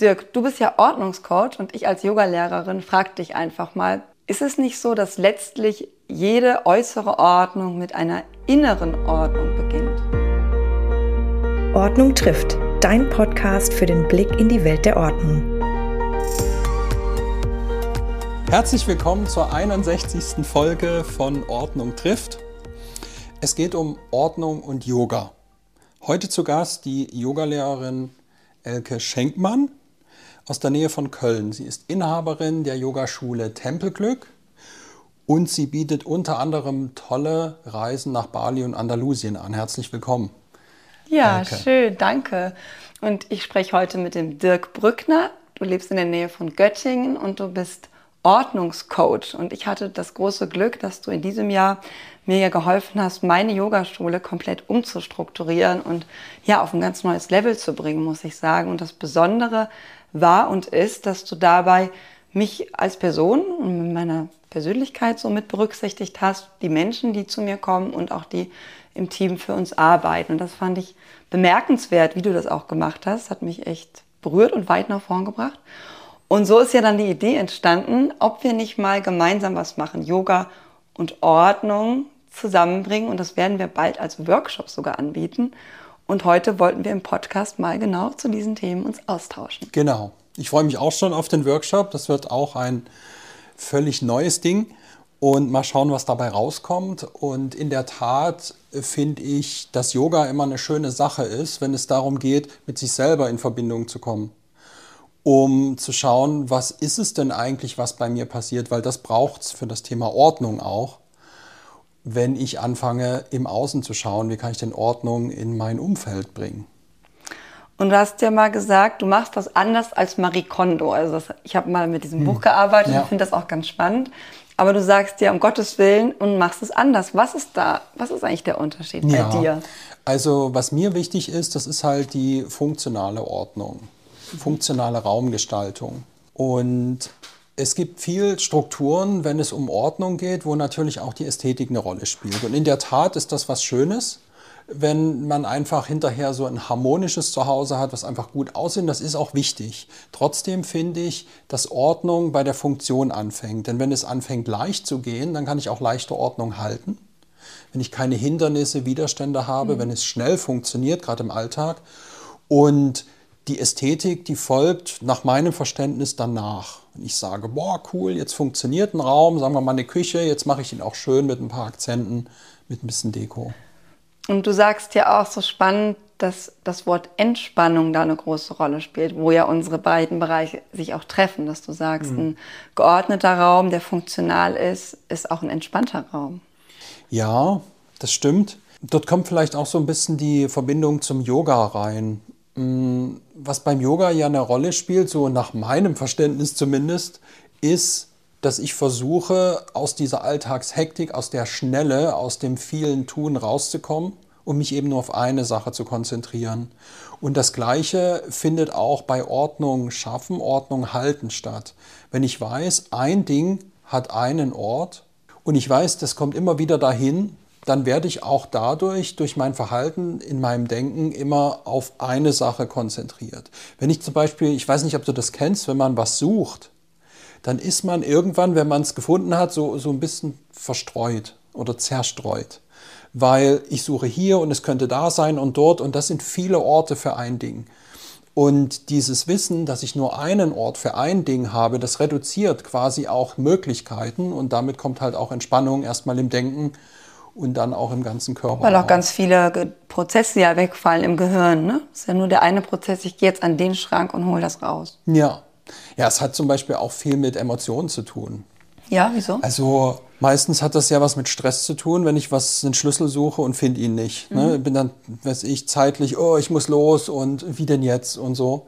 Dirk, du bist ja Ordnungscoach und ich als Yogalehrerin frag dich einfach mal, ist es nicht so, dass letztlich jede äußere Ordnung mit einer inneren Ordnung beginnt? Ordnung trifft, dein Podcast für den Blick in die Welt der Ordnung. Herzlich willkommen zur 61. Folge von Ordnung trifft. Es geht um Ordnung und Yoga. Heute zu Gast die Yogalehrerin Elke Schenkmann aus der Nähe von Köln. Sie ist Inhaberin der Yogaschule Tempelglück und sie bietet unter anderem tolle Reisen nach Bali und Andalusien an. Herzlich willkommen. Ja, Elke. schön, danke. Und ich spreche heute mit dem Dirk Brückner. Du lebst in der Nähe von Göttingen und du bist Ordnungscoach. Und ich hatte das große Glück, dass du in diesem Jahr mir ja geholfen hast, meine Yogaschule komplett umzustrukturieren und ja auf ein ganz neues Level zu bringen, muss ich sagen. Und das Besondere war und ist, dass du dabei mich als Person und mit meiner Persönlichkeit so mit berücksichtigt hast, die Menschen, die zu mir kommen und auch die im Team für uns arbeiten. Und das fand ich bemerkenswert, wie du das auch gemacht hast. Hat mich echt berührt und weit nach vorn gebracht. Und so ist ja dann die Idee entstanden, ob wir nicht mal gemeinsam was machen, Yoga und Ordnung zusammenbringen. Und das werden wir bald als Workshop sogar anbieten. Und heute wollten wir im Podcast mal genau zu diesen Themen uns austauschen. Genau. Ich freue mich auch schon auf den Workshop. Das wird auch ein völlig neues Ding. Und mal schauen, was dabei rauskommt. Und in der Tat finde ich, dass Yoga immer eine schöne Sache ist, wenn es darum geht, mit sich selber in Verbindung zu kommen. Um zu schauen, was ist es denn eigentlich, was bei mir passiert, weil das braucht es für das Thema Ordnung auch wenn ich anfange, im Außen zu schauen, wie kann ich denn Ordnung in mein Umfeld bringen. Und du hast ja mal gesagt, du machst das anders als Marie Kondo. Also das, ich habe mal mit diesem hm. Buch gearbeitet ja. und finde das auch ganz spannend. Aber du sagst ja um Gottes Willen und machst es anders. Was ist da? Was ist eigentlich der Unterschied ja. bei dir? Also was mir wichtig ist, das ist halt die funktionale Ordnung, funktionale Raumgestaltung. Und es gibt viel Strukturen, wenn es um Ordnung geht, wo natürlich auch die Ästhetik eine Rolle spielt. Und in der Tat ist das was Schönes, wenn man einfach hinterher so ein harmonisches Zuhause hat, was einfach gut aussieht. Das ist auch wichtig. Trotzdem finde ich, dass Ordnung bei der Funktion anfängt. Denn wenn es anfängt leicht zu gehen, dann kann ich auch leichte Ordnung halten. Wenn ich keine Hindernisse, Widerstände habe, mhm. wenn es schnell funktioniert, gerade im Alltag. Und die Ästhetik, die folgt nach meinem Verständnis danach. Wenn ich sage, boah, cool, jetzt funktioniert ein Raum, sagen wir mal eine Küche, jetzt mache ich ihn auch schön mit ein paar Akzenten, mit ein bisschen Deko. Und du sagst ja auch so spannend, dass das Wort Entspannung da eine große Rolle spielt, wo ja unsere beiden Bereiche sich auch treffen, dass du sagst, mhm. ein geordneter Raum, der funktional ist, ist auch ein entspannter Raum. Ja, das stimmt. Dort kommt vielleicht auch so ein bisschen die Verbindung zum Yoga rein. Mm, was beim Yoga ja eine Rolle spielt, so nach meinem Verständnis zumindest, ist, dass ich versuche, aus dieser Alltagshektik, aus der Schnelle, aus dem vielen Tun rauszukommen und mich eben nur auf eine Sache zu konzentrieren. Und das Gleiche findet auch bei Ordnung schaffen, Ordnung halten statt. Wenn ich weiß, ein Ding hat einen Ort und ich weiß, das kommt immer wieder dahin, dann werde ich auch dadurch, durch mein Verhalten in meinem Denken immer auf eine Sache konzentriert. Wenn ich zum Beispiel, ich weiß nicht, ob du das kennst, wenn man was sucht, dann ist man irgendwann, wenn man es gefunden hat, so, so ein bisschen verstreut oder zerstreut. Weil ich suche hier und es könnte da sein und dort und das sind viele Orte für ein Ding. Und dieses Wissen, dass ich nur einen Ort für ein Ding habe, das reduziert quasi auch Möglichkeiten und damit kommt halt auch Entspannung erstmal im Denken und dann auch im ganzen Körper. Weil auch ganz viele Prozesse ja wegfallen im Gehirn. Ne? Das ist ja nur der eine Prozess, ich gehe jetzt an den Schrank und hole das raus. Ja. Ja, es hat zum Beispiel auch viel mit Emotionen zu tun. Ja, wieso? Also meistens hat das ja was mit Stress zu tun, wenn ich was einen Schlüssel suche und finde ihn nicht. Ne? Mhm. Ne? Bin dann, weiß ich, zeitlich, oh, ich muss los und wie denn jetzt und so.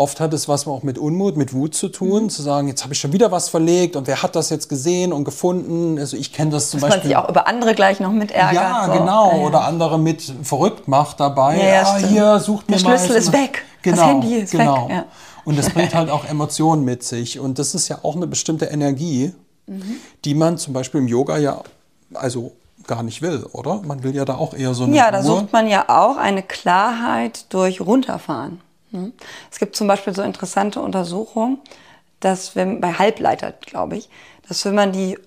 Oft hat es was auch mit Unmut, mit Wut zu tun, mhm. zu sagen, jetzt habe ich schon wieder was verlegt und wer hat das jetzt gesehen und gefunden? Also ich kenne das zum Dass Beispiel. man sich auch über andere gleich noch mit ärgert. Ja, so. genau. Ja, ja. Oder andere mit verrückt macht dabei. Ja, ja ah, hier, sucht mir Der Schlüssel ist weg. Genau, das Handy ist genau. weg. Und das bringt halt auch Emotionen mit sich. Und das ist ja auch eine bestimmte Energie, mhm. die man zum Beispiel im Yoga ja, also gar nicht will, oder? Man will ja da auch eher so eine Ja, da sucht man ja auch eine Klarheit durch Runterfahren. Es gibt zum Beispiel so interessante Untersuchungen, dass wenn bei Halbleiter, glaube ich, dass wenn man die,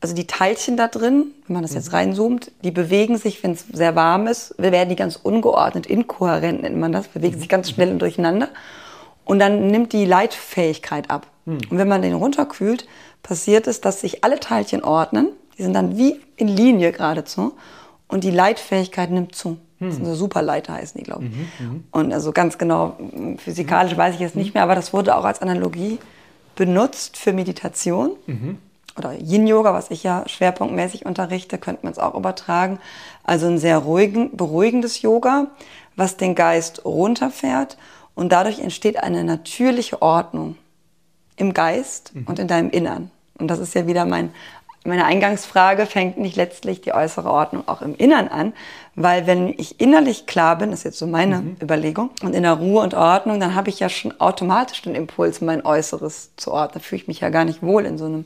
also die Teilchen da drin, wenn man das jetzt reinzoomt, die bewegen sich, wenn es sehr warm ist, werden die ganz ungeordnet, inkohärent nennt man das, bewegen sich ganz schnell und durcheinander. Und dann nimmt die Leitfähigkeit ab. Und wenn man den runterkühlt, passiert es, dass sich alle Teilchen ordnen. Die sind dann wie in Linie geradezu. Und die Leitfähigkeit nimmt zu. Das sind so Superleiter heißen die, glaube ich. Und also ganz genau, physikalisch weiß ich jetzt nicht mehr, aber das wurde auch als Analogie benutzt für Meditation. Oder Yin-Yoga, was ich ja schwerpunktmäßig unterrichte, könnte man es auch übertragen. Also ein sehr ruhigen, beruhigendes Yoga, was den Geist runterfährt. Und dadurch entsteht eine natürliche Ordnung im Geist und in deinem Innern. Und das ist ja wieder mein, meine Eingangsfrage, fängt nicht letztlich die äußere Ordnung auch im Innern an? Weil wenn ich innerlich klar bin, das ist jetzt so meine Überlegung, und in der Ruhe und Ordnung, dann habe ich ja schon automatisch den Impuls, mein Äußeres zu ordnen. Da fühle ich mich ja gar nicht wohl in so einem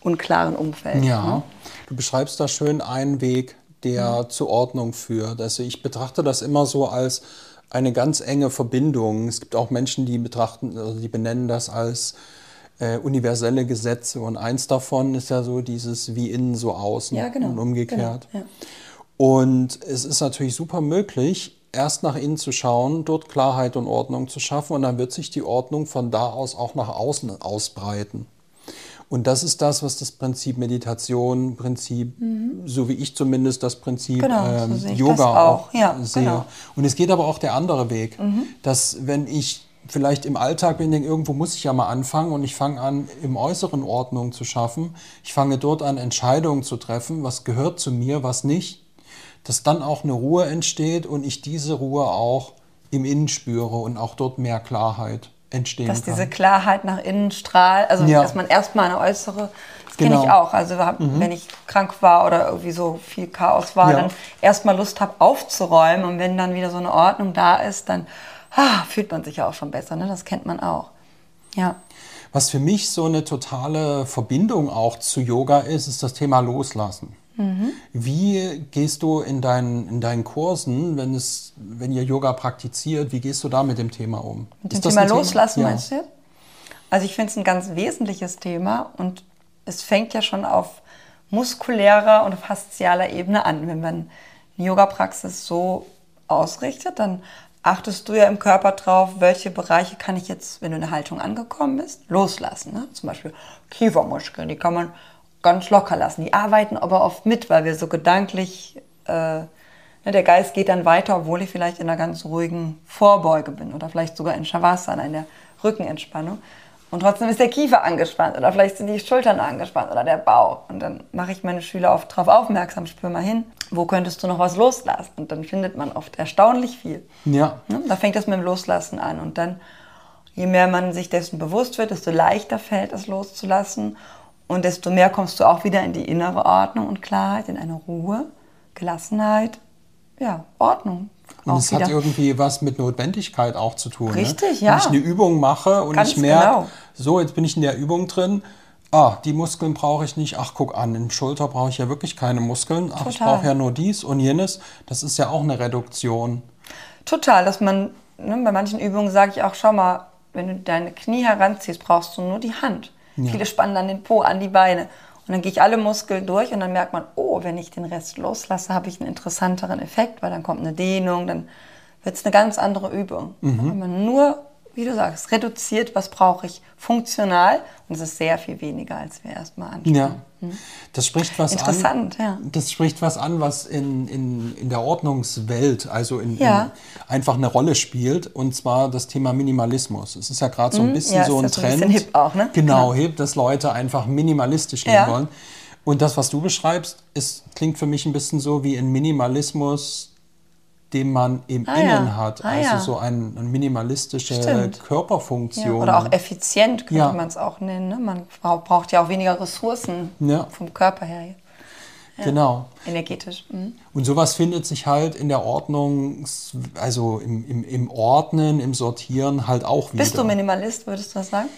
unklaren Umfeld. Ja, ne? du beschreibst da schön einen Weg, der zur Ordnung führt. Also ich betrachte das immer so als eine ganz enge Verbindung. Es gibt auch Menschen, die betrachten, also die benennen das als äh, universelle Gesetze. Und eins davon ist ja so dieses wie innen so außen Ja, genau. und umgekehrt. Genau, ja. Und es ist natürlich super möglich, erst nach innen zu schauen, dort Klarheit und Ordnung zu schaffen und dann wird sich die Ordnung von da aus auch nach außen ausbreiten. Und das ist das, was das Prinzip Meditation, Prinzip, so wie ich zumindest das Prinzip Mhm. Genau, so ähm, ich Yoga auch. auch, Ja, sehe. genau. Mhm. Und es geht aber auch der andere Weg, dass wenn ich vielleicht im Alltag bin, denke, irgendwo muss ich ja mal anfangen und ich fange an, im Äußeren Ordnung zu schaffen. Ich fange dort an, Entscheidungen zu treffen, was gehört zu mir, was nicht. Dass dann auch eine Ruhe entsteht und ich diese Ruhe auch im Innen spüre und auch dort mehr Klarheit entstehen Dass kann. diese Klarheit nach innen strahlt, also Ja. dass man erstmal eine äußere, das kenne Genau. Mhm. ich auch. Also hab, wenn ich krank war oder irgendwie so viel Chaos war, Ja. dann erstmal Lust habe aufzuräumen und wenn dann wieder so eine Ordnung da ist, dann ah, fühlt man sich ja auch schon besser. Ne? Das kennt man auch. Ja. Was für mich so eine totale Verbindung auch zu Yoga ist, ist das Thema Loslassen. Mhm. Wie gehst du in deinen, in deinen Kursen, wenn, es, wenn ihr Yoga praktiziert, wie gehst du da mit dem Thema um? Mit dem Thema Loslassen Ja. meinst du? Also ich finde es ein ganz wesentliches Thema und es fängt ja schon auf muskulärer und faszialer Ebene an. Wenn man eine Yoga-Praxis so ausrichtet, dann achtest du ja im Körper drauf, welche Bereiche kann ich jetzt, wenn du in der Haltung angekommen bist, loslassen. Ne? Zum Beispiel Kiefermuskeln, die kann man ganz locker lassen. Die arbeiten aber oft mit, weil wir so gedanklich, äh, ne, der Geist geht dann weiter, obwohl ich vielleicht in einer ganz ruhigen Vorbeuge bin oder vielleicht sogar in Shavasana, in der Rückenentspannung. Und trotzdem ist der Kiefer angespannt oder vielleicht sind die Schultern angespannt oder der Bauch. Und dann mache ich meine Schüler oft darauf aufmerksam, spür mal hin, wo könntest du noch was loslassen? Und dann findet man oft erstaunlich viel. Ja. Ne? Da fängt das mit dem Loslassen an. Und dann, je mehr man sich dessen bewusst wird, desto leichter fällt es loszulassen. Und desto mehr kommst du auch wieder in die innere Ordnung und Klarheit, in eine Ruhe, Gelassenheit, ja, Ordnung. Und es hat irgendwie was mit Notwendigkeit auch zu tun. Richtig, ne? ja. Wenn ich eine Übung mache und Ganz ich merke, genau. so, jetzt bin ich in der Übung drin, ah, die Muskeln brauche ich nicht, ach, guck an, in Schulter brauche ich ja wirklich keine Muskeln, ach, ich Total. brauche ja nur dies und jenes. Das ist ja auch eine Reduktion. Total, dass man, ne, bei manchen Übungen sage ich auch, schau mal, wenn du deine Knie heranziehst, brauchst du nur die Hand. Viele spannen dann den Po an die Beine. Und dann gehe ich alle Muskeln durch und dann merkt man, oh, wenn ich den Rest loslasse, habe ich einen interessanteren Effekt, weil dann kommt eine Dehnung, dann wird es eine ganz andere Übung. Wenn man nur, wie du sagst, reduziert, was brauche ich funktional und es ist sehr viel weniger, als wir erstmal anschauen. Ja. Das spricht was. Interessant, an. ja. Das spricht was an, was in, in, in der Ordnungswelt, also in, Ja. in einfach eine Rolle spielt, und zwar das Thema Minimalismus. Es ist ja gerade so ein bisschen ja, so ein ein Trend. bisschen hip auch, ne? Genau, Genau. hip, dass Leute einfach minimalistisch leben wollen. Und das, was du beschreibst, ist, klingt für mich ein bisschen so wie ein Minimalismus, den man im Ah, Innen ja. hat. Ah, also ja. so eine, minimalistische Stimmt. Ja, Körperfunktion. oder auch effizient könnte Ja. man es auch nennen. Ne? Man bra- braucht ja auch weniger Ressourcen Ja. vom Körper her, Genau. energetisch. Mhm. Und sowas findet sich halt in der Ordnung, also im, im, im Ordnen, im Sortieren halt auch wieder. Bist du Minimalist, würdest du das sagen?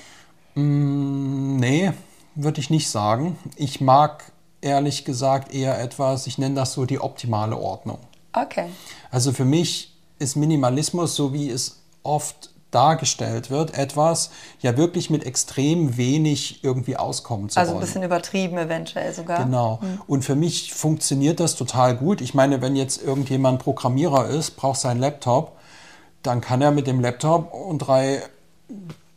Mm, Nee, würde ich nicht sagen. Ich mag ehrlich gesagt eher etwas, ich nenne das so die optimale Ordnung. Okay. Also für mich ist Minimalismus, so wie es oft dargestellt wird, etwas ja wirklich mit extrem wenig irgendwie auskommen zu Also wollen. ein bisschen übertrieben eventuell sogar. Genau. Und für mich funktioniert das total gut. Ich meine, wenn jetzt irgendjemand Programmierer ist, braucht seinen Laptop, dann kann er mit dem Laptop und drei,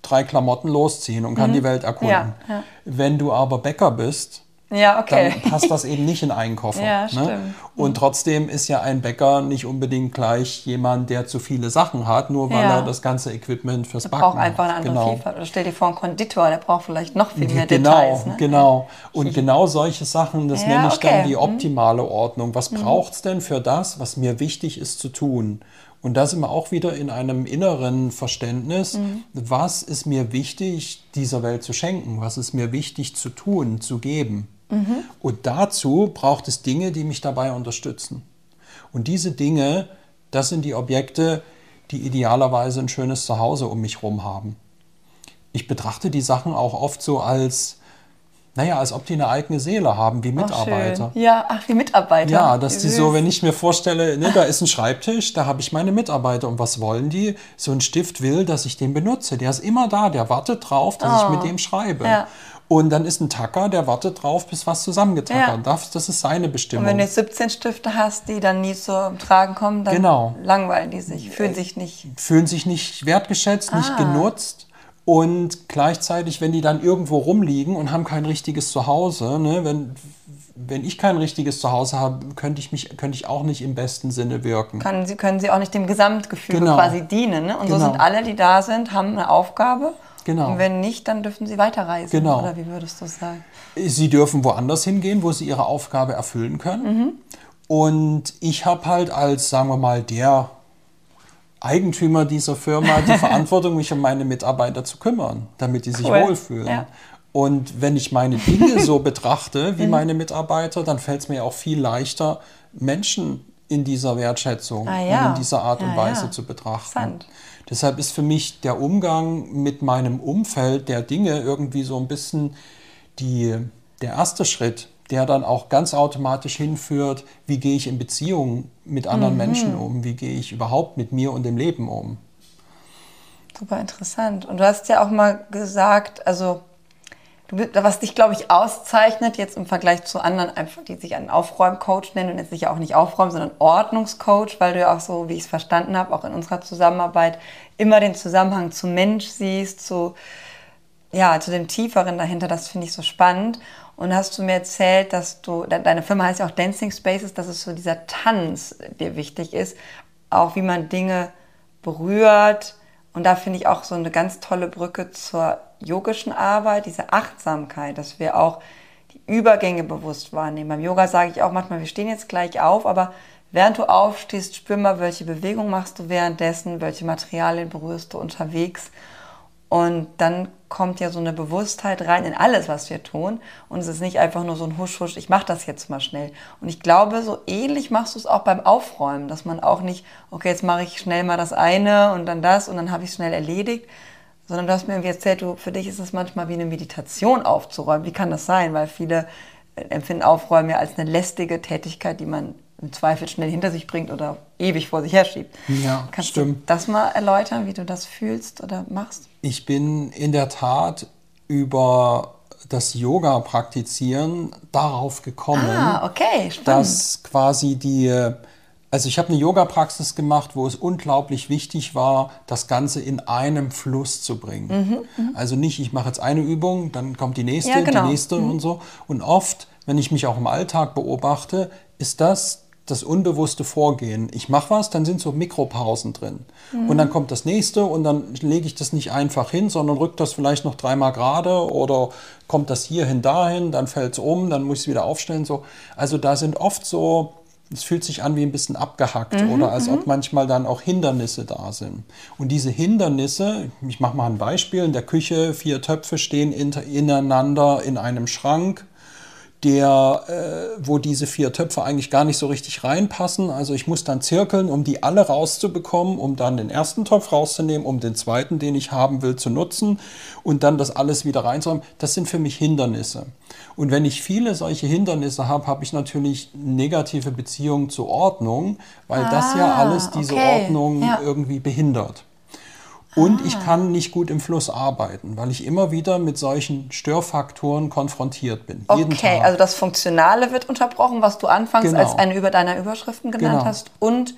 drei Klamotten losziehen und kann die Welt erkunden. Ja, ja. Wenn du aber Bäcker bist, Ja, okay. dann passt das eben nicht in einen Koffer. Ja, ne? Und trotzdem ist ja ein Bäcker nicht unbedingt gleich jemand, der zu viele Sachen hat, nur weil Ja. er das ganze Equipment fürs Der Backen braucht einfach eine andere genau. Vielfalt. Oder stell dir vor, einen Konditor, der braucht vielleicht noch viel mehr Genau, Details. Ne? genau. Und genau solche Sachen, das Ja, nenne ich okay. Mhm. dann die optimale Ordnung. Was braucht es denn für das, was mir wichtig ist zu tun? Und da sind wir auch wieder in einem inneren Verständnis. Mhm. Was ist mir wichtig, dieser Welt zu schenken? Was ist mir wichtig zu tun, zu geben? Mhm. Und dazu braucht es Dinge, die mich dabei unterstützen. Und diese Dinge, das sind die Objekte, die idealerweise ein schönes Zuhause um mich herum haben. Ich betrachte die Sachen auch oft so als, naja, als ob die eine eigene Seele haben, wie Ach, Mitarbeiter. schön. Ja, ach, wie Mitarbeiter. Ja, dass Wie die süß. so, wenn ich mir vorstelle, ne, da ist ein Schreibtisch, da habe ich meine Mitarbeiter und was wollen die? So ein Stift will, dass ich den benutze. Der ist immer da, der wartet drauf, dass ich mit dem schreibe. Oh. Ja. Und dann ist ein Tacker, der wartet drauf, bis was zusammengetackert Ja. Das ist seine Und Bestimmung. wenn du jetzt 17 Stifte hast, die dann nie zum Tragen kommen, dann Genau. langweilen die sich, fühlen sich nicht. fühlen sich nicht wertgeschätzt, nicht Ah. genutzt. Und gleichzeitig, wenn die dann irgendwo rumliegen und haben kein richtiges Zuhause, ne, wenn, wenn ich kein richtiges Zuhause habe, könnte ich, mich, könnte ich auch nicht im besten Sinne wirken. Kann sie, können sie auch nicht dem Gesamtgefüge Genau. quasi dienen. Ne? Und so Genau. sind alle, die da sind, haben eine Aufgabe. Genau. Und wenn nicht, dann dürfen sie weiterreisen. Genau. Oder wie würdest du sagen? Sie dürfen woanders hingehen, wo sie ihre Aufgabe erfüllen können. Und ich habe halt als, sagen wir mal, der Eigentümer dieser Firma die Verantwortung, mich um meine Mitarbeiter zu kümmern, damit die sich Cool. wohlfühlen. Ja. Und wenn ich meine Dinge so betrachte wie meine Mitarbeiter, dann fällt es mir auch viel leichter, Menschen in dieser Wertschätzung Ah, ja. und in dieser Art und Ja, Weise ja. zu betrachten. Interessant. Deshalb ist für mich der Umgang mit meinem Umfeld der Dinge irgendwie so ein bisschen die, der erste Schritt, der dann auch ganz automatisch hinführt, wie gehe ich in Beziehungen mit anderen Mhm. Menschen um, wie gehe ich überhaupt mit mir und dem Leben um. Super interessant. Und du hast ja auch mal gesagt, also was dich, glaube ich, auszeichnet, jetzt im Vergleich zu anderen, einfach, die sich einen Aufräumcoach nennen und jetzt sich ja auch nicht Aufräumen, sondern Ordnungscoach, weil du ja auch so, wie ich es verstanden habe, auch in unserer Zusammenarbeit immer den Zusammenhang zum Mensch siehst, zu, ja, zu dem Tieferen dahinter, das finde ich so spannend. Und hast du mir erzählt, dass du, de- deine Firma heißt ja auch Dancing Spaces, dass es so dieser Tanz dir wichtig ist, auch wie man Dinge berührt. Und da finde ich auch so eine ganz tolle Brücke zur yogischen Arbeit, diese Achtsamkeit, dass wir auch die Übergänge bewusst wahrnehmen. Beim Yoga sage ich auch manchmal, wir stehen jetzt gleich auf, aber während du aufstehst, spür mal, welche Bewegung machst du währenddessen, welche Materialien berührst du unterwegs. Und dann kommt ja so eine Bewusstheit rein in alles, was wir tun. Und es ist nicht einfach nur so ein Husch, Husch, ich mache das jetzt mal schnell. Und ich glaube, so ähnlich machst du es auch beim Aufräumen, dass man auch nicht, okay, jetzt mache ich schnell mal das eine und dann das und dann habe ich es schnell erledigt. Sondern du hast mir erzählt, du, für dich ist es manchmal wie eine Meditation aufzuräumen. Wie kann das sein? Weil viele äh, empfinden Aufräumen ja als eine lästige Tätigkeit, die man im Zweifel schnell hinter sich bringt oder ewig vor sich herschiebt. Ja, Kannst stimmt. du das mal erläutern, wie du das fühlst oder machst? Ich bin in der Tat über das Yoga praktizieren darauf gekommen, Ah, okay, dass quasi die, also ich habe eine Yoga-Praxis gemacht, wo es unglaublich wichtig war, das Ganze in einem Fluss zu bringen. Also nicht, ich mache jetzt eine Übung, dann kommt die nächste, Mhm, Ja, genau. die nächste und so. Und oft, wenn ich mich auch im Alltag beobachte, ist das das unbewusste Vorgehen. Ich mache was, dann sind so Mikropausen drin. Und dann kommt das nächste und dann lege ich das nicht einfach hin, sondern rückt das vielleicht noch dreimal gerade oder kommt das hierhin, dahin, dann fällt es um, dann muss ich es wieder aufstellen. So. Also da sind oft so, es fühlt sich an wie ein bisschen abgehackt oder als ob manchmal dann auch Hindernisse da sind. Und diese Hindernisse, ich mache mal ein Beispiel, in der Küche vier Töpfe stehen ineinander in einem Schrank der, äh, wo diese vier Töpfe eigentlich gar nicht so richtig reinpassen. Also ich muss dann zirkeln, um die alle rauszubekommen, um dann den ersten Topf rauszunehmen, um den zweiten, den ich haben will, zu nutzen und dann das alles wieder reinzuräumen. Das sind für mich Hindernisse. Und wenn ich viele solche Hindernisse habe, habe ich natürlich negative Beziehungen zur Ordnung, weil das ja Ah, alles diese okay. Ordnung Ja. irgendwie behindert. Und ich kann nicht gut im Fluss arbeiten, weil ich immer wieder mit solchen Störfaktoren konfrontiert bin. Okay, also das Funktionale wird unterbrochen, was du anfangs Genau. als eine über deiner Überschriften genannt Genau. hast. Und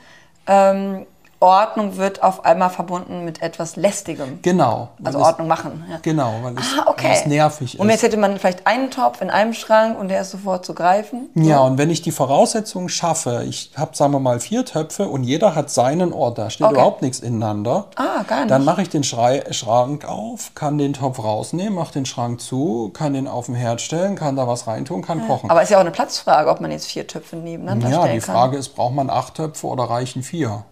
ähm, Ordnung wird auf einmal verbunden mit etwas Lästigem. Genau. Also es- Ordnung machen. Ja. Genau, weil es, Ah, okay. weil es nervig Und ist. jetzt hätte man vielleicht einen Topf in einem Schrank und der ist sofort zu greifen. Ja, und wenn ich die Voraussetzungen schaffe, ich habe, sagen wir mal, vier Töpfe und jeder hat seinen Ort, da steht Okay. überhaupt nichts ineinander. Ah, gar nicht. Dann mache ich den Schrei Schrank auf, kann den Topf rausnehmen, mache den Schrank zu, kann den auf den Herd stellen, kann da was reintun, kann kochen. Aber ist ja auch eine Platzfrage, ob man jetzt vier Töpfe nebeneinander ja, stellen die kann. Frage ist, braucht man acht Töpfe oder reichen vier?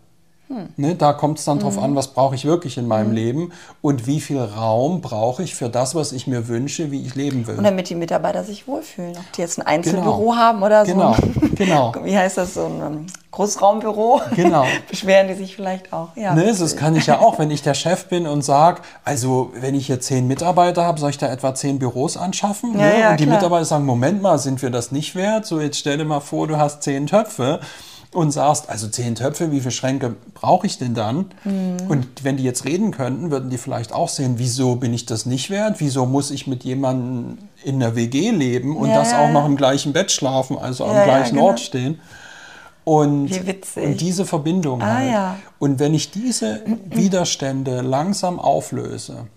Ne, da kommt es dann drauf Mhm. an, was brauche ich wirklich in meinem Leben und wie viel Raum brauche ich für das, was ich mir wünsche, wie ich leben will. Und damit die Mitarbeiter sich wohlfühlen. Ob die jetzt ein Einzelbüro Genau. haben oder so Genau, ein, genau. wie heißt das, so ein ähm, Großraumbüro. Genau. Beschweren die sich vielleicht auch. Ja. Ne, das kann ich ja auch, wenn ich der Chef bin und sage, also wenn ich hier zehn Mitarbeiter habe, soll ich da etwa zehn Büros anschaffen? Ja, ne? ja, und die klar. Mitarbeiter sagen, Moment mal, sind wir das nicht wert? So, jetzt stell dir mal vor, du hast zehn Töpfe und sagst, also zehn Töpfe, wie viele Schränke brauche ich denn dann? Mhm. Und wenn die jetzt reden könnten, würden die vielleicht auch sehen, wieso bin ich das nicht wert? Wieso muss ich mit jemandem in der WG leben und Ja, das ja, auch noch ja. im gleichen Bett schlafen, also am Ja, ja, gleichen genau. Ort stehen? Und, und diese Verbindung Ah, halt. ja. Und wenn ich diese Widerstände langsam auflöse,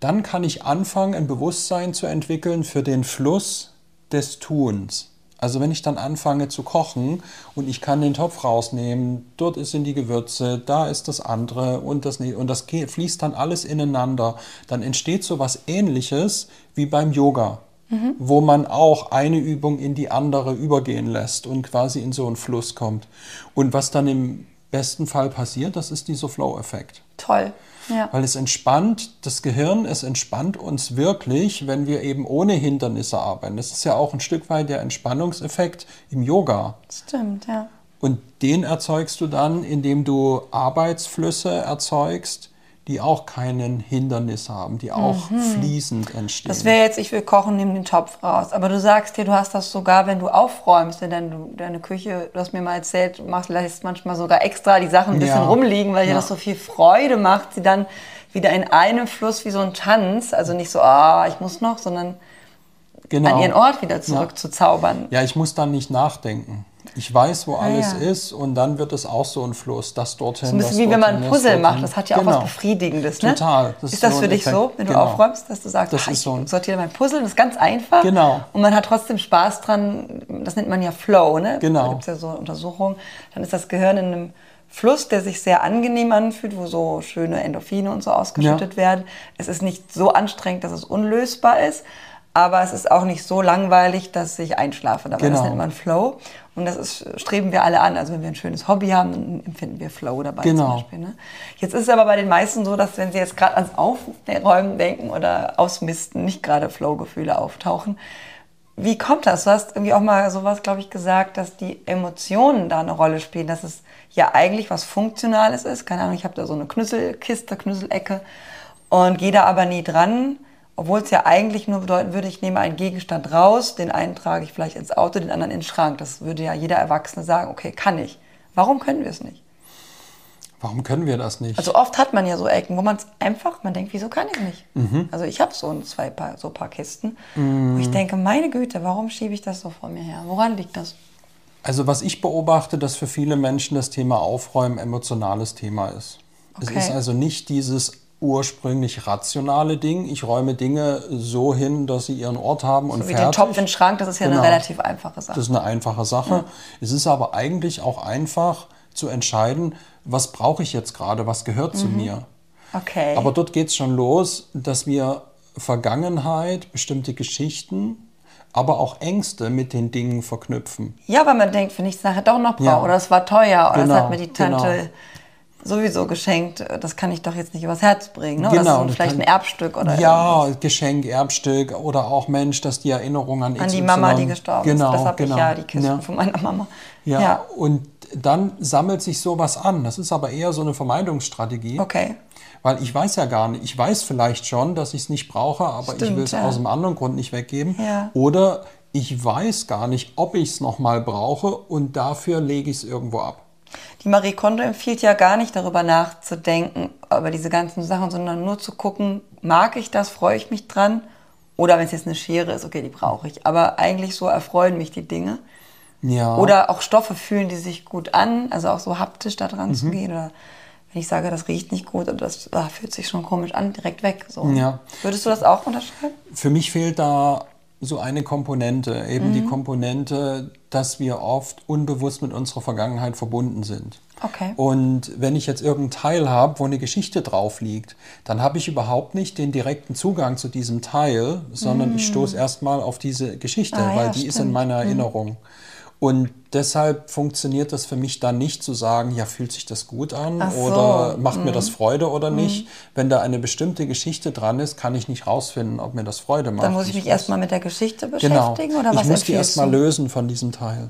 dann kann ich anfangen, ein Bewusstsein zu entwickeln für den Fluss des Tuns. Also wenn ich dann anfange zu kochen und ich kann den Topf rausnehmen, dort sind die Gewürze, da ist das andere und das und das fließt dann alles ineinander, dann entsteht so was Ähnliches wie beim Yoga, wo man auch eine Übung in die andere übergehen lässt und quasi in so einen Fluss kommt. Und was dann im besten Fall passiert, das ist dieser Flow-Effekt. Toll. Ja. Weil es entspannt das Gehirn, es entspannt uns wirklich, wenn wir eben ohne Hindernisse arbeiten. Das ist ja auch ein Stück weit der Entspannungseffekt im Yoga. Stimmt, ja. Und den erzeugst du dann, indem du Arbeitsflüsse erzeugst, die auch keinen Hindernis haben, die auch fließend entstehen. Das wäre jetzt, ich will kochen, nimm den Topf raus. Aber du sagst dir, du hast das sogar, wenn du aufräumst, wenn dann du deine Küche, du hast mir mal erzählt, du machst, lässt manchmal sogar extra die Sachen ein bisschen Ja. rumliegen, weil dir Ja. das so viel Freude macht, sie dann wieder in einem Fluss wie so ein Tanz, also nicht so, ah, ich muss noch, sondern genau. an ihren Ort wieder zurück zu zaubern. Ja, ich muss dann nicht nachdenken. Ich weiß, wo alles Ah, ja. ist und dann wird es auch so ein Fluss, das dorthin, So ein bisschen das wie wenn man ein Puzzle macht. Das hat ja auch Genau. was Befriedigendes, ne? Total. Das ist, ist das so für dich Effekt. so, wenn du Genau. aufräumst, dass du sagst, Das ah, ist ich so ein- sortiere mein Puzzle, das ist ganz einfach. Genau. Und man hat trotzdem Spaß dran. Das nennt man ja Flow, ne? Genau. Da gibt es ja so Untersuchungen. Dann ist das Gehirn in einem Fluss, der sich sehr angenehm anfühlt, wo so schöne Endorphine und so ausgeschüttet Ja. werden. Es ist nicht so anstrengend, dass es unlösbar ist. Aber es ist auch nicht so langweilig, dass ich einschlafe dabei. Das Genau. nennt man Flow. Und das ist, streben wir alle an. Also wenn wir ein schönes Hobby haben, dann empfinden wir Flow dabei zum Genau. Beispiel. Ne? Jetzt ist es aber bei den meisten so, dass wenn sie jetzt gerade ans Aufräumen denken oder Ausmisten, nicht gerade Flow-Gefühle auftauchen. Wie kommt das? Du hast irgendwie auch mal sowas, glaube ich, gesagt, dass die Emotionen da eine Rolle spielen, dass es ja eigentlich was Funktionales ist. Keine Ahnung, ich habe da so eine Knüsselkiste, Knüsselecke und gehe da aber nie dran, obwohl es ja eigentlich nur bedeuten würde, ich nehme einen Gegenstand raus, den einen trage ich vielleicht ins Auto, den anderen in den Schrank. Das würde ja jeder Erwachsene sagen, okay, kann ich. Warum können wir es nicht? Warum können wir das nicht? Also oft hat man ja so Ecken, wo man es einfach, man denkt, wieso kann ich nicht? Mhm. Also ich habe so ein zwei paar, so paar Kisten, wo ich denke, meine Güte, warum schiebe ich das so vor mir her? Woran liegt das? Also was ich beobachte, dass für viele Menschen das Thema Aufräumen emotionales Thema ist. Es Okay. ist also nicht dieses ursprünglich rationale Ding. Ich räume Dinge so hin, dass sie ihren Ort haben und So wie fertig. den Topf in den Schrank, das ist ja Genau. eine relativ einfache Sache. Das ist eine einfache Sache. Es ist aber eigentlich auch einfach zu entscheiden, was brauche ich jetzt gerade, was gehört Mhm. zu mir. okay. Aber dort geht es schon los, dass wir Vergangenheit, bestimmte Geschichten, aber auch Ängste mit den Dingen verknüpfen. ja, weil man denkt, wenn ich es nachher doch noch brauche Ja. oder es war teuer oder Genau, das hat mir die Tante genau. Sowieso geschenkt, das kann ich doch jetzt nicht übers Herz bringen. Ne? Genau, das ist vielleicht kann- ein Erbstück oder Ja, irgendwas. Geschenk, Erbstück oder auch Mensch, dass die Erinnerung an an die Mama, die gestorben genau, ist. Das habe genau. ich ja, die Kisten ja. von meiner Mama. Ja. und dann sammelt sich sowas an. Das ist aber eher so eine Vermeidungsstrategie. Okay. Weil ich weiß ja gar nicht, ich weiß vielleicht schon, dass ich es nicht brauche, aber ich Stimmt, will es ja. aus einem anderen Grund nicht weggeben. Ja. Oder ich weiß gar nicht, ob ich es nochmal brauche und dafür lege ich es irgendwo ab. Die Marie Kondo empfiehlt ja gar nicht darüber nachzudenken, über diese ganzen Sachen, sondern nur zu gucken, mag ich das, freue ich mich dran? Oder wenn es jetzt eine Schere ist, okay, die brauche ich. Aber eigentlich so erfreuen mich die Dinge. Ja. Oder auch Stoffe fühlen die sich gut an, also auch so haptisch da dran Mhm. zu gehen. Oder wenn ich sage, das riecht nicht gut oder das ah, fühlt sich schon komisch an, direkt weg. So. Ja. Würdest du das auch unterschreiben? Für mich fehlt da so eine Komponente, eben Mhm. die Komponente, dass wir oft unbewusst mit unserer Vergangenheit verbunden sind. Okay. Und wenn ich jetzt irgendein Teil habe, wo eine Geschichte drauf liegt, dann habe ich überhaupt nicht den direkten Zugang zu diesem Teil, sondern ich stoße erstmal auf diese Geschichte, Mm. Ah, weil ja, die ist in stimmt. meiner Erinnerung. Und deshalb funktioniert das für mich dann nicht zu sagen, ja, fühlt sich das gut an so. Oder macht mir das Freude oder nicht. Wenn da eine bestimmte Geschichte dran ist, kann ich nicht rausfinden, ob mir das Freude macht. Dann muss ich mich erstmal mit der Geschichte genau. beschäftigen oder ich was muss die erstmal lösen von diesem Teil.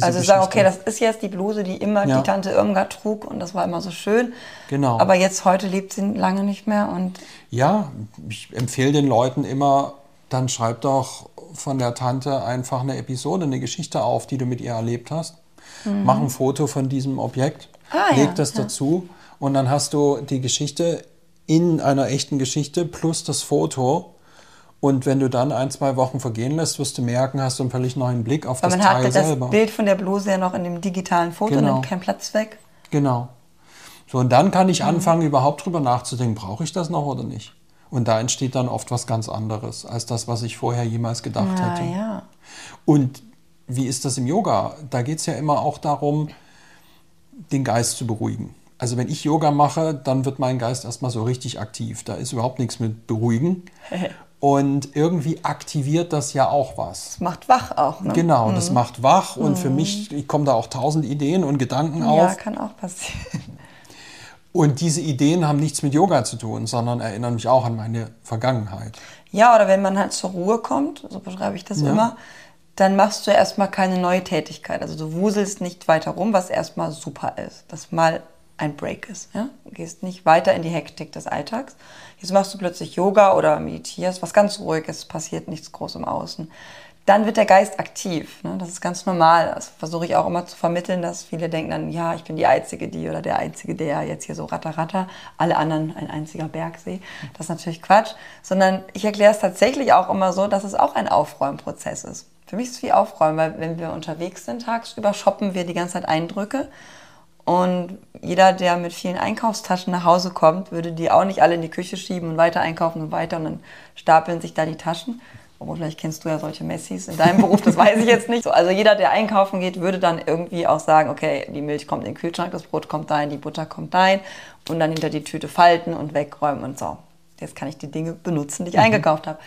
Also sagen, okay, das ist jetzt die Bluse, die immer Ja. die Tante Irmgard trug und das war immer so schön. Genau. Aber jetzt heute lebt sie lange nicht mehr und Ja, ich empfehle den Leuten immer, dann schreib doch von der Tante einfach eine Episode, eine Geschichte auf, die du mit ihr erlebt hast. Mach ein Foto von diesem Objekt, Mhm. Ah, ja, leg das dazu und dann hast du die Geschichte in einer echten Geschichte plus das Foto. Und wenn du dann ein, zwei Wochen vergehen lässt, wirst du merken, hast du einen völlig neuen Blick auf weil das man Teil das selber. Bild von der Bluse ja noch in dem digitalen Foto, Genau. nimmt keinen Platz weg. Genau. So, und dann kann ich Mhm. anfangen, überhaupt drüber nachzudenken, brauche ich das noch oder nicht? Und da entsteht dann oft was ganz anderes als das, was ich vorher jemals gedacht Ah, hätte. ja. Und wie ist das im Yoga? Da geht es ja immer auch darum, den Geist zu beruhigen. Also wenn ich Yoga mache, dann wird mein Geist erstmal so richtig aktiv. Da ist überhaupt nichts mit beruhigen. Und irgendwie aktiviert das ja auch was. Das macht wach auch. Ne? Genau, das macht wach und für mich ich kommen da auch tausend Ideen und Gedanken Ja, auf. kann auch passieren. Und diese Ideen haben nichts mit Yoga zu tun, sondern erinnern mich auch an meine Vergangenheit. Ja, oder wenn man halt zur Ruhe kommt, so beschreibe ich das Ja. immer, dann machst du erstmal keine neue Tätigkeit. Also du wuselst nicht weiter rum, was erstmal super ist, dass mal ein Break ist. Ja? Du gehst nicht weiter in die Hektik des Alltags. Jetzt machst du plötzlich Yoga oder meditierst, was ganz ruhig ist, passiert nichts groß im Außen. Dann wird der Geist aktiv. Ne? Das ist ganz normal. Das versuche ich auch immer zu vermitteln, dass viele denken dann, ja, ich bin die Einzige, die oder der Einzige, der jetzt hier so ratter, ratter, alle anderen ein einziger Bergsee. Das ist natürlich Quatsch. Sondern ich erkläre es tatsächlich auch immer so, dass es auch ein Aufräumprozess ist. Für mich ist es wie Aufräumen, weil wenn wir unterwegs sind tagsüber, shoppen wir die ganze Zeit Eindrücke. Und jeder, der mit vielen Einkaufstaschen nach Hause kommt, würde die auch nicht alle in die Küche schieben und weiter einkaufen und weiter und dann stapeln sich da die Taschen. Obwohl, vielleicht kennst du ja solche Messis in deinem Beruf, das weiß ich jetzt nicht. So, also jeder, der einkaufen geht, würde dann irgendwie auch sagen, okay, die Milch kommt in den Kühlschrank, das Brot kommt rein, die Butter kommt rein und dann hinter die Tüte falten und wegräumen und so. Jetzt kann ich die Dinge benutzen, die ich eingekauft habe.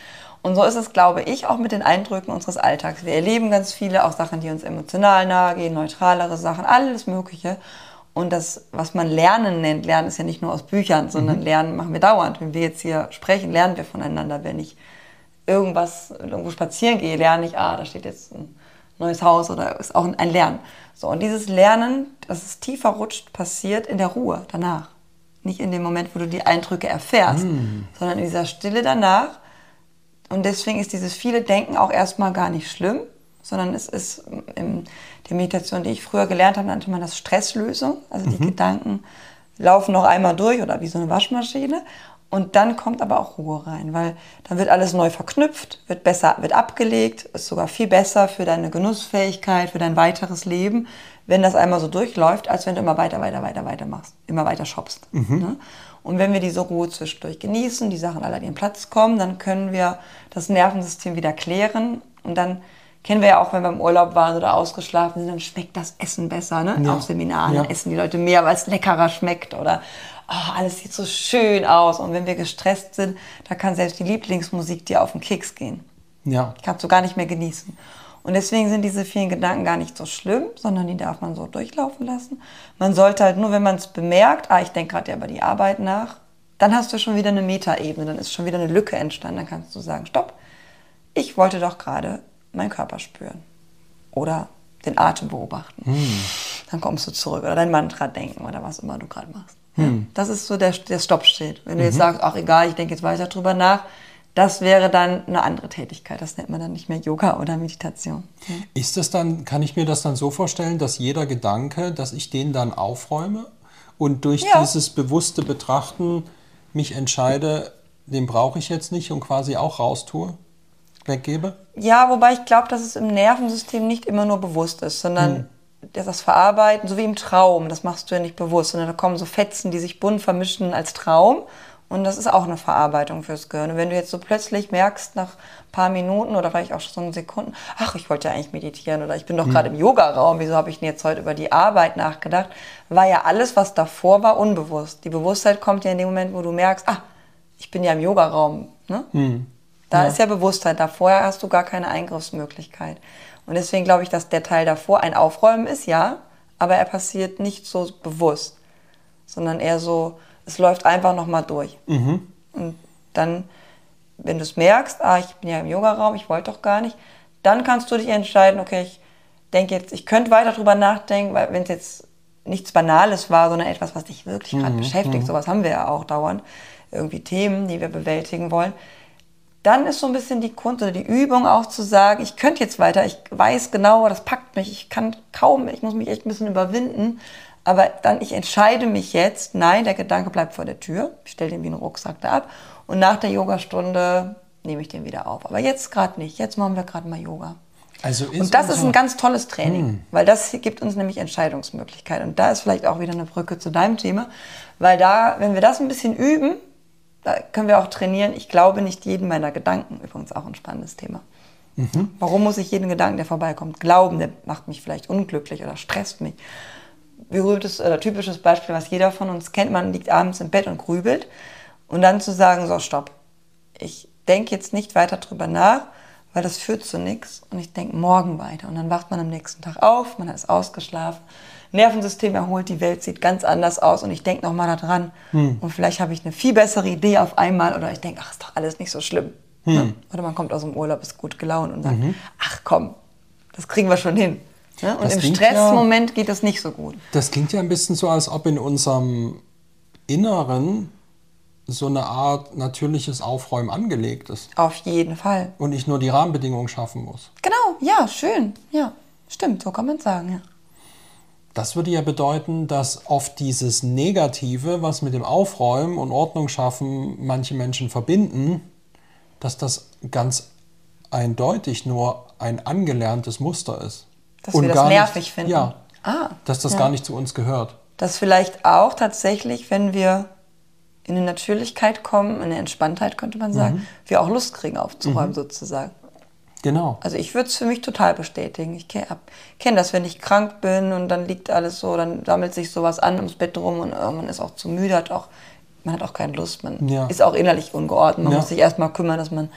Und so ist es, glaube ich, auch mit den Eindrücken unseres Alltags. Wir erleben ganz viele, auch Sachen, die uns emotional nahe gehen, neutralere Sachen, alles Mögliche. Und das, was man Lernen nennt, Lernen ist ja nicht nur aus Büchern, sondern Lernen machen wir dauernd. Wenn wir jetzt hier sprechen, lernen wir voneinander. Wenn ich irgendwas irgendwo spazieren gehe, lerne ich, ah, da steht jetzt ein neues Haus oder ist auch ein Lernen. So, und dieses Lernen, dass es tiefer rutscht, passiert in der Ruhe danach. Nicht in dem Moment, wo du die Eindrücke erfährst, sondern in dieser Stille danach. Und deswegen ist dieses viele Denken auch erstmal gar nicht schlimm, sondern es ist in der Meditation, die ich früher gelernt habe, nannte man das Stresslösung. Also die Gedanken laufen noch einmal durch oder wie so eine Waschmaschine. Und dann kommt aber auch Ruhe rein, weil dann wird alles neu verknüpft, wird besser, wird abgelegt, ist sogar viel besser für deine Genussfähigkeit, für dein weiteres Leben, wenn das einmal so durchläuft, als wenn du immer weiter, weiter, weiter, weiter machst, immer weiter shoppst. Ne? Und wenn wir diese Ruhe zwischendurch genießen, die Sachen alle an ihren Platz kommen, dann können wir das Nervensystem wieder klären und dann kennen wir ja auch, wenn wir im Urlaub waren oder ausgeschlafen sind, dann schmeckt das Essen besser, ne? Ja. Auf Seminaren Ja. essen die Leute mehr, weil es leckerer schmeckt oder oh, alles sieht so schön aus. Und wenn wir gestresst sind, da kann selbst die Lieblingsmusik dir auf den Keks gehen. Ja. Kannst du gar nicht mehr genießen. Und deswegen sind diese vielen Gedanken gar nicht so schlimm, sondern die darf man so durchlaufen lassen. Man sollte halt nur, wenn man es bemerkt, ah, ich denke gerade ja über die Arbeit nach, dann hast du schon wieder eine Metaebene, dann ist schon wieder eine Lücke entstanden. Dann kannst du sagen, stopp, ich wollte doch gerade meinen Körper spüren oder den Atem beobachten. Dann kommst du zurück oder dein Mantra denken oder was immer du gerade machst. Ja, das ist so der, der Stoppschild. Wenn du jetzt sagst, ach egal, ich denke jetzt weiter drüber nach, Das wäre dann eine andere Tätigkeit. Das nennt man dann nicht mehr Yoga oder Meditation. Ist das dann, kann ich mir das dann so vorstellen, dass jeder Gedanke, dass ich den dann aufräume und durch Ja. dieses bewusste Betrachten mich entscheide, den brauche ich jetzt nicht und quasi auch raustue, weggebe? Ja, wobei ich glaube, dass es im Nervensystem nicht immer nur bewusst ist, sondern das- das Verarbeiten, so wie im Traum, das machst du ja nicht bewusst, sondern da kommen so Fetzen, die sich bunt vermischen als Traum. Und das ist auch eine Verarbeitung fürs Gehirn. Und wenn du jetzt so plötzlich merkst, nach ein paar Minuten oder vielleicht auch schon Sekunden, ach, ich wollte ja eigentlich meditieren oder ich bin doch gerade im Yogaraum, wieso habe ich denn jetzt heute über die Arbeit nachgedacht, war ja alles, was davor war, unbewusst. Die Bewusstheit kommt ja in dem Moment, wo du merkst, ah, ich bin ja im Yogaraum. Ne? Da ist ja Bewusstheit. Da vorher hast du gar keine Eingriffsmöglichkeit. Und deswegen glaube ich, dass der Teil davor ein Aufräumen ist, ja, aber er passiert nicht so bewusst, sondern eher so, es läuft einfach nochmal durch. Und dann, wenn du es merkst, ah, ich bin ja im Yogaraum, ich wollte doch gar nicht, dann kannst du dich entscheiden, okay, ich denke jetzt, ich könnte weiter drüber nachdenken, weil wenn es jetzt nichts Banales war, sondern etwas, was dich wirklich gerade beschäftigt, sowas haben wir ja auch dauernd, irgendwie Themen, die wir bewältigen wollen, dann ist so ein bisschen die Kunst oder die Übung auch zu sagen, ich könnte jetzt weiter, ich weiß genau, das packt mich, ich kann kaum, ich muss mich echt ein bisschen überwinden, aber dann, ich entscheide mich jetzt, nein, der Gedanke bleibt vor der Tür, ich stelle den wie einen Rucksack da ab und nach der Yogastunde nehme ich den wieder auf. Aber jetzt gerade nicht, jetzt machen wir gerade mal Yoga. Also Und das ist ein ganz tolles Training, weil das gibt uns nämlich Entscheidungsmöglichkeiten. Und da ist vielleicht auch wieder eine Brücke zu deinem Thema, weil da, wenn wir das ein bisschen üben, da können wir auch trainieren. Ich glaube nicht jeden meiner Gedanken, übrigens auch ein spannendes Thema. Warum muss ich jeden Gedanken, der vorbeikommt, glauben? Der macht mich vielleicht unglücklich oder stresst mich. Berühmtes oder typisches Beispiel, was jeder von uns kennt, man liegt abends im Bett und grübelt und dann zu sagen, so stopp, ich denke jetzt nicht weiter drüber nach, weil das führt zu nichts und ich denke morgen weiter. Und dann wacht man am nächsten Tag auf, man ist ausgeschlafen, Nervensystem erholt, die Welt sieht ganz anders aus und ich denke nochmal daran. Und vielleicht habe ich eine viel bessere Idee auf einmal oder ich denke, ach, ist doch alles nicht so schlimm. Ne? Oder man kommt aus dem Urlaub, ist gut gelaunt und sagt, ach komm, das kriegen wir schon hin. Ne? Und Das im klingt ja- Stressmoment geht das nicht so gut. Das klingt ja ein bisschen so, als ob in unserem Inneren so eine Art natürliches Aufräumen angelegt ist Auf jeden Fall. und ich nur die Rahmenbedingungen schaffen muss. Genau, ja, schön. Ja, stimmt, so kann man sagen, ja. Das würde ja bedeuten, dass oft dieses Negative, was mit dem Aufräumen und Ordnung schaffen manche Menschen verbinden, dass das ganz eindeutig nur ein angelerntes Muster ist. Dass wir das gar nervig nicht, finden. Ja, Ah, dass das ja. gar nicht zu uns gehört. dass vielleicht auch tatsächlich, wenn wir in eine Natürlichkeit kommen, in eine Entspanntheit könnte man sagen, Mhm. wir auch Lust kriegen aufzuräumen sozusagen. Genau. Also ich würde es für mich total bestätigen. Ich kenne kenn das, wenn ich krank bin und dann liegt alles so, dann sammelt sich sowas an ums Bett rum und äh, man ist auch zu müde, hat auch, man hat auch keine Lust, man Ja. ist auch innerlich ungeordnet, man Ja. muss sich erstmal kümmern, dass man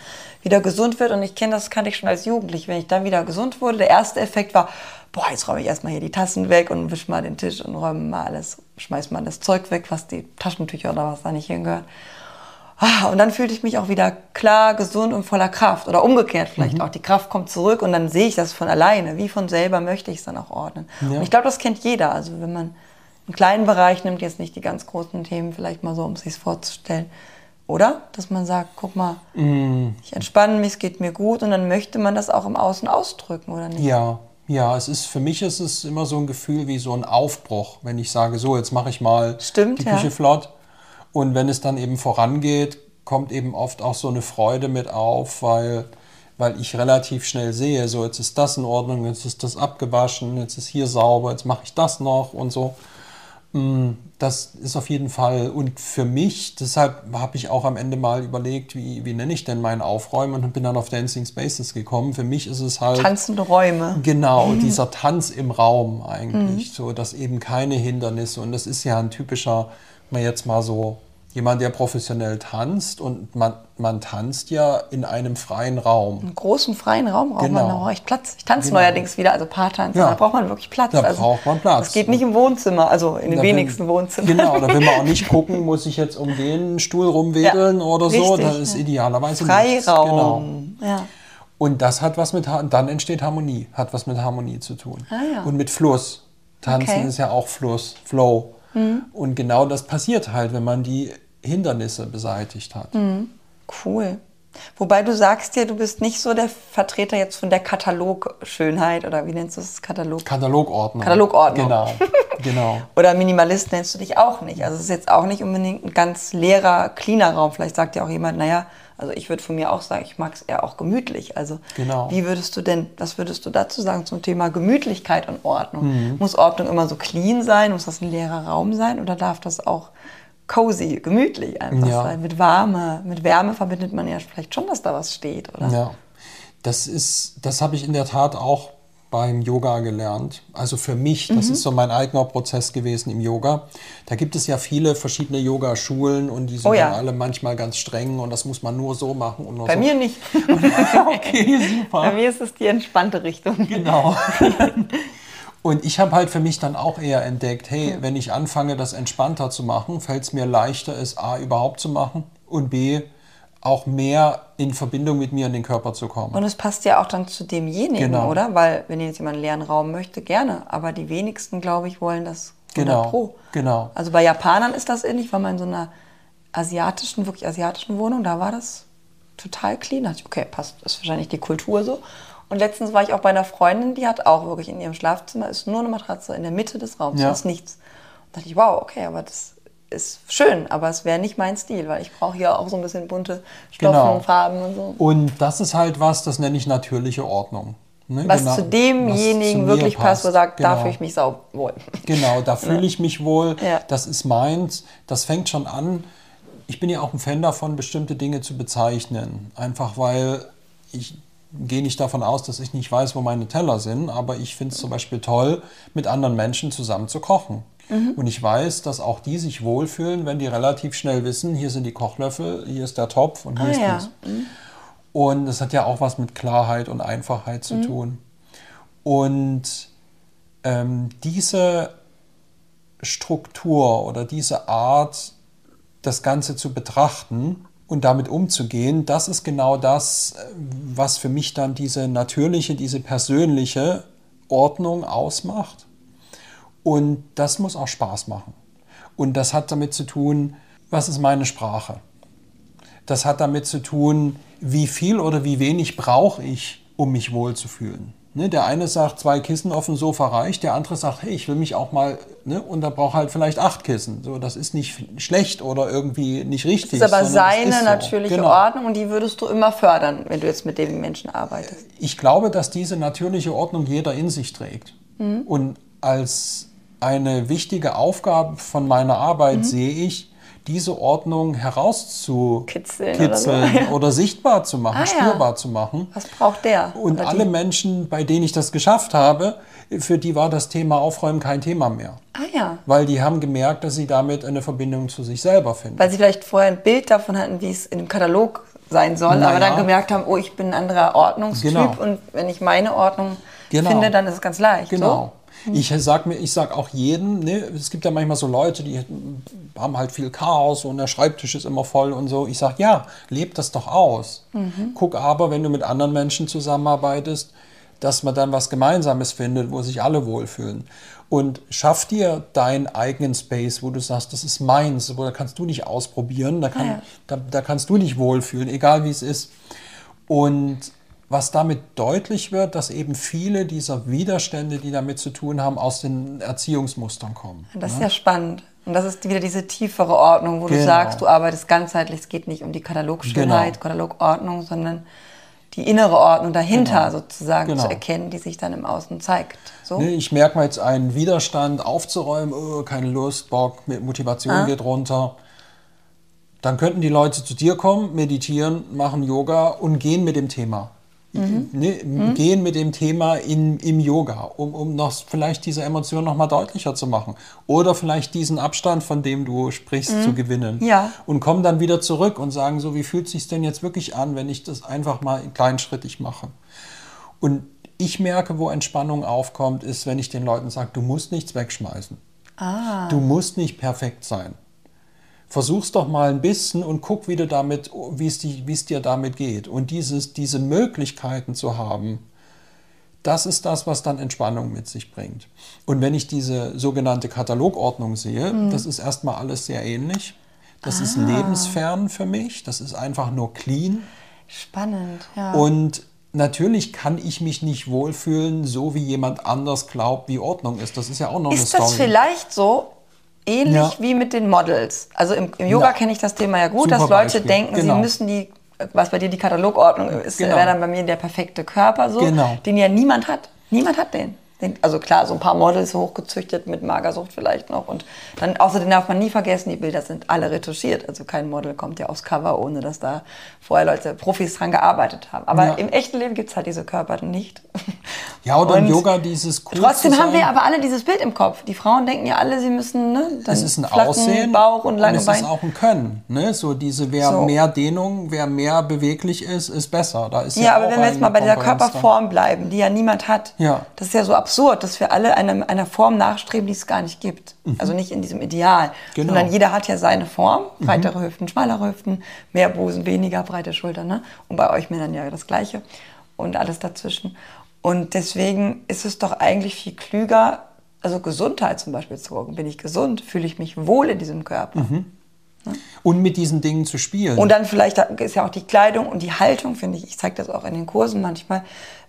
wieder gesund wird und ich kenne das, kannte ich schon als Jugendlich, wenn ich dann wieder gesund wurde, der erste Effekt war, boah, jetzt räume ich erstmal hier die Tassen weg und wisch mal den Tisch und räume mal alles, schmeiß mal das Zeug weg, was die Taschentücher oder was da nicht hingehört. Ah, und dann fühlte ich mich auch wieder klar, gesund und voller Kraft. Oder umgekehrt vielleicht Mhm. auch. Die Kraft kommt zurück und dann sehe ich das von alleine. Wie von selber möchte ich es dann auch ordnen. Ja. Und ich glaube, das kennt jeder. Also wenn man einen kleinen Bereich nimmt, jetzt nicht die ganz großen Themen, vielleicht mal so, um es sich vorzustellen. Oder? Dass man sagt, guck mal, Mm. ich entspanne mich, es geht mir gut. Und dann möchte man das auch im Außen ausdrücken, oder nicht? Ja, ja, es ist für mich ist es immer so ein Gefühl wie so ein Aufbruch, wenn ich sage, so jetzt mache ich mal Stimmt, die ja. Küche flott. Und wenn es dann eben vorangeht, kommt eben oft auch so eine Freude mit auf, weil, weil ich relativ schnell sehe, so jetzt ist das in Ordnung, jetzt ist das abgewaschen, jetzt ist hier sauber, jetzt mache ich das noch und so. Mm, Das ist auf jeden Fall. Und für mich, deshalb habe ich auch am Ende mal überlegt, wie, wie nenne ich denn mein Aufräumen und bin dann auf Dancing Spaces gekommen. Für mich ist es halt. Tanzende Räume. Genau, dieser Tanz im Raum eigentlich, so dass eben keine Hindernisse und das ist ja ein typischer, mal jetzt mal so jemand, der professionell tanzt und man, man tanzt ja in einem freien Raum. Einen großen freien Raum braucht man Genau. noch echt Platz. Ich tanze Genau. neuerdings wieder, also Paartanzen, Ja. da braucht man wirklich Platz. Da also, braucht man Platz. Das geht nicht im Wohnzimmer, also in den Da wenigsten will, Wohnzimmern. Genau, da will man auch nicht gucken, muss ich jetzt um den Stuhl rumwedeln Ja, oder so. richtig, Da ist ja. idealerweise nichts. Genau. Freiraum. Ja. Und das hat was mit, dann entsteht Harmonie, hat was mit Harmonie zu tun. Ah, ja. Und mit Fluss. Tanzen Okay. Ist ja auch Fluss, Flow. Und genau das passiert halt, wenn man die Hindernisse beseitigt hat. Mhm. Cool. Wobei du sagst ja, du bist nicht so der Vertreter jetzt von der Katalogschönheit oder wie nennst du es? Katalog? Katalogordnung. Katalogordnung. Genau, genau. oder Minimalist nennst du dich auch nicht. Also es ist jetzt auch nicht unbedingt ein ganz leerer, cleaner Raum. Vielleicht sagt ja auch jemand, naja, also ich würde von mir auch sagen, ich mag es eher auch gemütlich. Also Genau. wie würdest du denn, was würdest du dazu sagen zum Thema Gemütlichkeit und Ordnung? Muss Ordnung immer so clean sein? Muss das ein leerer Raum sein? Oder darf das auch cozy, gemütlich einfach Ja. sein? Mit Wärme. Mit Wärme verbindet man ja vielleicht schon, dass da was steht, oder? Ja, das ist, das habe ich in der Tat auch beim Yoga gelernt. Also für mich, das Mhm. ist so mein eigener Prozess gewesen im Yoga. Da gibt es ja viele verschiedene Yoga-Schulen und die sind Oh ja. alle manchmal ganz streng und das muss man nur so machen und nur Bei so. mir nicht. okay, super. Bei mir ist es die entspannte Richtung. Genau. Und ich habe halt für mich dann auch eher entdeckt, hey, wenn ich anfange, das entspannter zu machen, fällt es mir leichter, es A überhaupt zu machen und B auch mehr in Verbindung mit mir in den Körper zu kommen. Und es passt ja auch dann zu demjenigen, Genau. oder? Weil wenn jetzt jemand einen leeren Raum möchte, gerne. Aber die wenigsten, glaube ich, wollen das 100 Genau, pro. genau. Also bei Japanern ist das ähnlich, war mal in so einer asiatischen, wirklich asiatischen Wohnung, da war das total clean. Da dachte ich, okay, passt, ist wahrscheinlich die Kultur so. Und letztens war ich auch bei einer Freundin, die hat auch wirklich in ihrem Schlafzimmer, ist nur eine Matratze in der Mitte des Raums, Ja. da ist nichts. Und dachte ich, wow, okay, aber das ist schön, aber es wäre nicht mein Stil, weil ich brauche hier auch so ein bisschen bunte Stoffen, Genau. Farben und so. Und das ist halt was, das nenne ich natürliche Ordnung. Ne? Was Genau, zu was demjenigen zu mir wirklich passt, wo er sagt, da Genau. fühle ich mich sau wohl. Genau, da fühle ich mich wohl, Ja. das ist meins, das fängt schon an. Ich bin ja auch ein Fan davon, bestimmte Dinge zu bezeichnen. Einfach weil ich gehe nicht davon aus, dass ich nicht weiß, wo meine Teller sind, aber ich finde es zum Beispiel toll, mit anderen Menschen zusammen zu kochen. Und ich weiß, dass auch die sich wohlfühlen, wenn die relativ schnell wissen, hier sind die Kochlöffel, hier ist der Topf und hier Ah, ist ja. dies. Und das hat ja auch was mit Klarheit und Einfachheit zu tun. Und ähm, diese Struktur oder diese Art, das Ganze zu betrachten und damit umzugehen, das ist genau das, was für mich dann diese natürliche, diese persönliche Ordnung ausmacht. Und das muss auch Spaß machen. Und das hat damit zu tun, was ist meine Sprache? Das hat damit zu tun, wie viel oder wie wenig brauche ich, um mich wohlzufühlen. Ne, der eine sagt, zwei Kissen auf dem Sofa reicht, der andere sagt, hey, ich will mich auch mal, ne, und da braucht halt vielleicht acht Kissen. So, das ist nicht schlecht oder irgendwie nicht richtig. Das ist aber seine ist so. natürliche Genau. Ordnung und die würdest du immer fördern, wenn du jetzt mit dem Menschen arbeitest. Ich glaube, dass diese natürliche Ordnung jeder in sich trägt. Und als eine wichtige Aufgabe von meiner Arbeit sehe ich, diese Ordnung herauszukitzeln Kitzeln oder so. oder, sichtbar zu machen, Ah, ja. spürbar zu machen. Was braucht der? Und alle die? Menschen, bei denen ich das geschafft habe, für die war das Thema Aufräumen kein Thema mehr. Ah ja. Weil die haben gemerkt, dass sie damit eine Verbindung zu sich selber finden. Weil sie vielleicht vorher ein Bild davon hatten, wie es in dem Katalog sein soll, Na aber ja. dann gemerkt haben, oh, ich bin ein anderer Ordnungstyp Genau. und wenn ich meine Ordnung Genau. finde, dann ist es ganz leicht. Genau. So? Ich sag mir, ich sag auch jedem, ne, es gibt ja manchmal so Leute, die haben halt viel Chaos und der Schreibtisch ist immer voll und so. Ich sag, ja, leb das doch aus. Guck aber, wenn du mit anderen Menschen zusammenarbeitest, dass man dann was Gemeinsames findet, wo sich alle wohlfühlen. Und schaff dir deinen eigenen Space, wo du sagst, das ist meins, wo da kannst du dich ausprobieren, da, kann, ja. da, da kannst du dich wohlfühlen, egal wie es ist. Und was damit deutlich wird, dass eben viele dieser Widerstände, die damit zu tun haben, aus den Erziehungsmustern kommen. Das ist ja spannend. Und das ist wieder diese tiefere Ordnung, wo du Genau. sagst, du arbeitest ganzheitlich. Es geht nicht um die Katalogschönheit, Genau. Katalogordnung, sondern die innere Ordnung dahinter Genau. sozusagen Genau. zu erkennen, die sich dann im Außen zeigt. So? Ne, Ich merke mal jetzt einen Widerstand aufzuräumen, oh, keine Lust, Bock, Motivation Ah. geht runter. Dann könnten die Leute zu dir kommen, meditieren, machen Yoga und gehen mit dem Thema. Mhm. Ne, Gehen mit dem Thema in, im Yoga, um, um noch vielleicht diese Emotion noch mal deutlicher zu machen. Oder vielleicht diesen Abstand, von dem du sprichst, zu gewinnen. Mhm. Ja. Und kommen dann wieder zurück und sagen so, wie fühlt es sich denn jetzt wirklich an, wenn ich das einfach mal kleinschrittig mache. Und ich merke, wo Entspannung aufkommt, ist, wenn ich den Leuten sage, du musst nichts wegschmeißen. Ah. Du musst nicht perfekt sein. Versuch's doch mal ein bisschen und guck, wie, du damit, wie, es dir damit geht. Und dieses, diese Möglichkeiten zu haben, das ist das, was dann Entspannung mit sich bringt. Und wenn ich diese sogenannte Katalogordnung sehe, Mhm. das ist erstmal alles sehr ähnlich. Das ist Ah. lebensfern für mich. Das ist einfach nur clean. Spannend, ja. Und natürlich kann ich mich nicht wohlfühlen, so wie jemand anders glaubt, wie Ordnung ist. Das ist ja auch noch ist eine das Story. vielleicht so ähnlich Ja. wie mit den Models? Also im, im Yoga Ja. kenne ich das Thema ja gut, Super dass Leute Beispiel. denken, Genau. sie müssen die, was bei dir die Katalogordnung ist, Genau. wäre dann bei mir der perfekte Körper so, Genau. den ja niemand hat. Niemand hat den. Also klar, so ein paar Models hochgezüchtet mit Magersucht vielleicht noch. Und dann außerdem darf man nie vergessen, die Bilder sind alle retuschiert. Also kein Model kommt ja aufs Cover, ohne dass da vorher Leute, Profis dran gearbeitet haben. Aber Ja. im echten Leben gibt es halt diese Körper nicht. Ja, oder im Und Yoga dieses cool Trotzdem haben wir aber alle dieses Bild im Kopf. Die Frauen denken ja alle, sie müssen ne, dann es ist ein flachen Aussehen Bauch und lange es Beine. ist auch ein Können. Ne? So diese, wer So. mehr Dehnung, wer mehr beweglich ist, ist besser. Da ist ja, Ja, aber wenn wir jetzt mal bei dieser. Körperform bleiben, die ja niemand hat, Ja. das ist ja so absurd, dass wir alle einer, einer Form nachstreben, die es gar nicht gibt. Also nicht in diesem Ideal, Genau. sondern jeder hat ja seine Form. Breitere Hüften, schmalere Hüften, mehr Busen, weniger breite Schultern. Ne? Und bei euch Männern ja das Gleiche und alles dazwischen. Und deswegen ist es doch eigentlich viel klüger, also Gesundheit zum Beispiel zu gucken. Bin ich gesund? Fühle ich mich wohl in diesem Körper? Und mit diesen Dingen zu spielen. Und dann vielleicht ist ja auch die Kleidung und die Haltung, finde ich. Ich zeige das auch in den Kursen manchmal.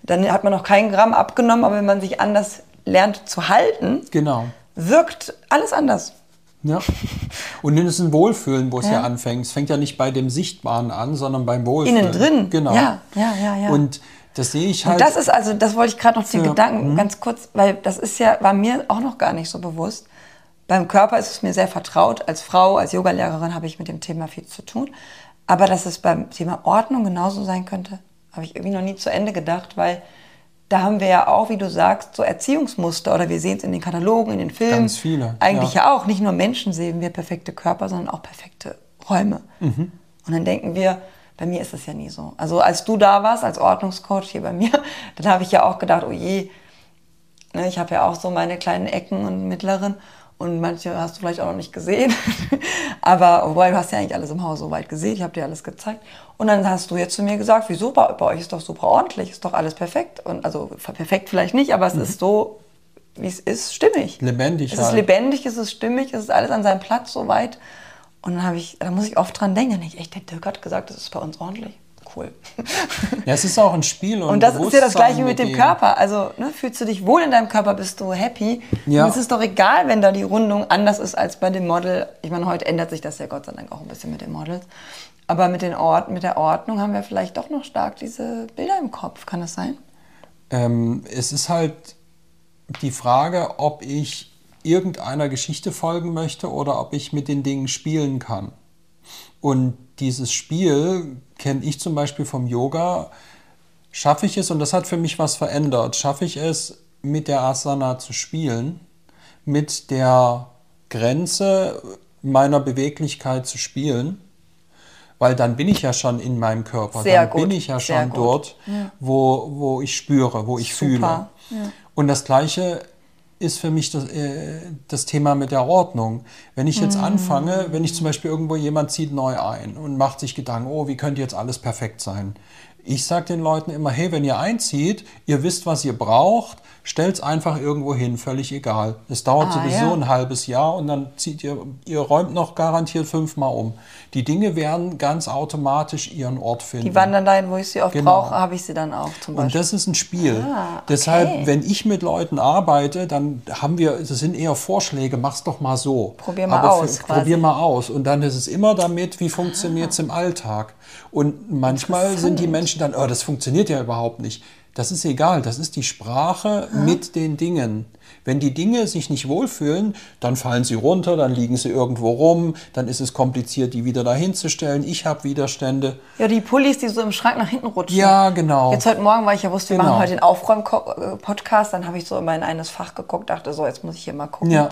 Dann hat man noch keinen Gramm abgenommen, aber wenn man sich anders lernt zu halten, genau. wirkt alles anders. Ja. Und dann ist ein Wohlfühlen, wo es ja. Ja. anfängt. Es fängt ja nicht bei dem Sichtbaren an, sondern beim Wohlfühlen. Innen drin. Genau. Ja, ja, ja, ja. Und das sehe ich halt. Und das ist also, das wollte ich gerade noch den Ja. Mhm. Gedanken ganz kurz, weil das ist ja, war mir auch noch gar nicht so bewusst. Beim Körper ist es mir sehr vertraut. Als Frau, als Yogalehrerin habe ich mit dem Thema viel zu tun. Aber dass es beim Thema Ordnung genauso sein könnte, habe ich irgendwie noch nie zu Ende gedacht, weil da haben wir ja auch, wie du sagst, so Erziehungsmuster oder wir sehen es in den Katalogen, in den Filmen. Ganz viele, Eigentlich ja. ja auch. Nicht nur Menschen sehen wir perfekte Körper, sondern auch perfekte Räume. Mhm. Und dann denken wir, bei mir ist das ja nie so. Also als du da warst, als Ordnungscoach hier bei mir, dann habe ich ja auch gedacht, oh je, ne, ich habe ja auch so meine kleinen Ecken und mittleren und manche hast du vielleicht auch noch nicht gesehen. Aber wobei, du hast ja eigentlich alles im Haus so weit gesehen, ich habe dir alles gezeigt. Und dann hast du jetzt zu mir gesagt, wieso, bei, bei euch ist doch super ordentlich, ist doch alles perfekt. Und also perfekt vielleicht nicht, aber es ist so, wie es ist, stimmig. Lebendig Es ist halt. lebendig, es ist stimmig, es ist alles an seinem Platz soweit. Und dann habe ich, da muss ich oft dran denken, nicht echt, der Dirk hat gesagt, das ist bei uns ordentlich. Cool. ja, es ist auch ein Spiel. Und, Und das ist ja das Gleiche mit dem dem. Körper. Also ne, fühlst du dich wohl in deinem Körper, bist du happy. Ja. Und es ist doch egal, wenn da die Rundung anders ist als bei dem Model. Ich meine, heute ändert sich das ja Gott sei Dank auch ein bisschen mit den Models. Aber mit, den Ort, mit der Ordnung haben wir vielleicht doch noch stark diese Bilder im Kopf. Kann das sein? Ähm, es ist halt die Frage, ob ich irgendeiner Geschichte folgen möchte oder ob ich mit den Dingen spielen kann. Und dieses Spiel kenne ich zum Beispiel vom Yoga. Schaffe ich es, und das hat für mich was verändert, schaffe ich es, mit der Asana zu spielen, mit der Grenze meiner Beweglichkeit zu spielen, weil dann bin ich ja schon in meinem Körper, Sehr dann gut, bin ich ja schon dort, wo, wo ich spüre, wo ich fühle. Super, Und das Gleiche ist für mich das, äh, das Thema mit der Ordnung. Wenn ich jetzt anfange, wenn ich zum Beispiel irgendwo jemand zieht neu ein und macht sich Gedanken, oh, wie könnte jetzt alles perfekt sein? Ich sage den Leuten immer, hey, wenn ihr einzieht, ihr wisst, was ihr braucht, stellt es einfach irgendwo hin, völlig egal. Es dauert Ah, sowieso ja. ein halbes Jahr und dann zieht ihr, ihr räumt noch garantiert fünfmal um. Die Dinge werden ganz automatisch ihren Ort finden. Die wandern dahin, wo ich sie oft Genau. brauche, habe ich sie dann auch zum Und Beispiel. das ist ein Spiel. Ah, okay. Deshalb, wenn ich mit Leuten arbeite, dann haben wir, das sind eher Vorschläge, mach's doch mal so. Probier mal Aber aus, Für, quasi. probier mal aus. Und dann ist es immer damit, wie funktioniert es im Alltag. Und manchmal sind die Menschen dann, oh, das funktioniert ja überhaupt nicht. Das ist egal, das ist die Sprache mit den Dingen. Wenn die Dinge sich nicht wohlfühlen, dann fallen sie runter, dann liegen sie irgendwo rum, dann ist es kompliziert, die wieder dahin zu stellen. Ich habe Widerstände. Ja, die Pullis, die so im Schrank nach hinten rutschen. Ja, genau. Jetzt heute Morgen, weil ich ja wusste, wir Genau. machen heute den Aufräum-Podcast, dann habe ich so immer in eines Fach geguckt, dachte so, jetzt muss ich hier mal gucken. Ja.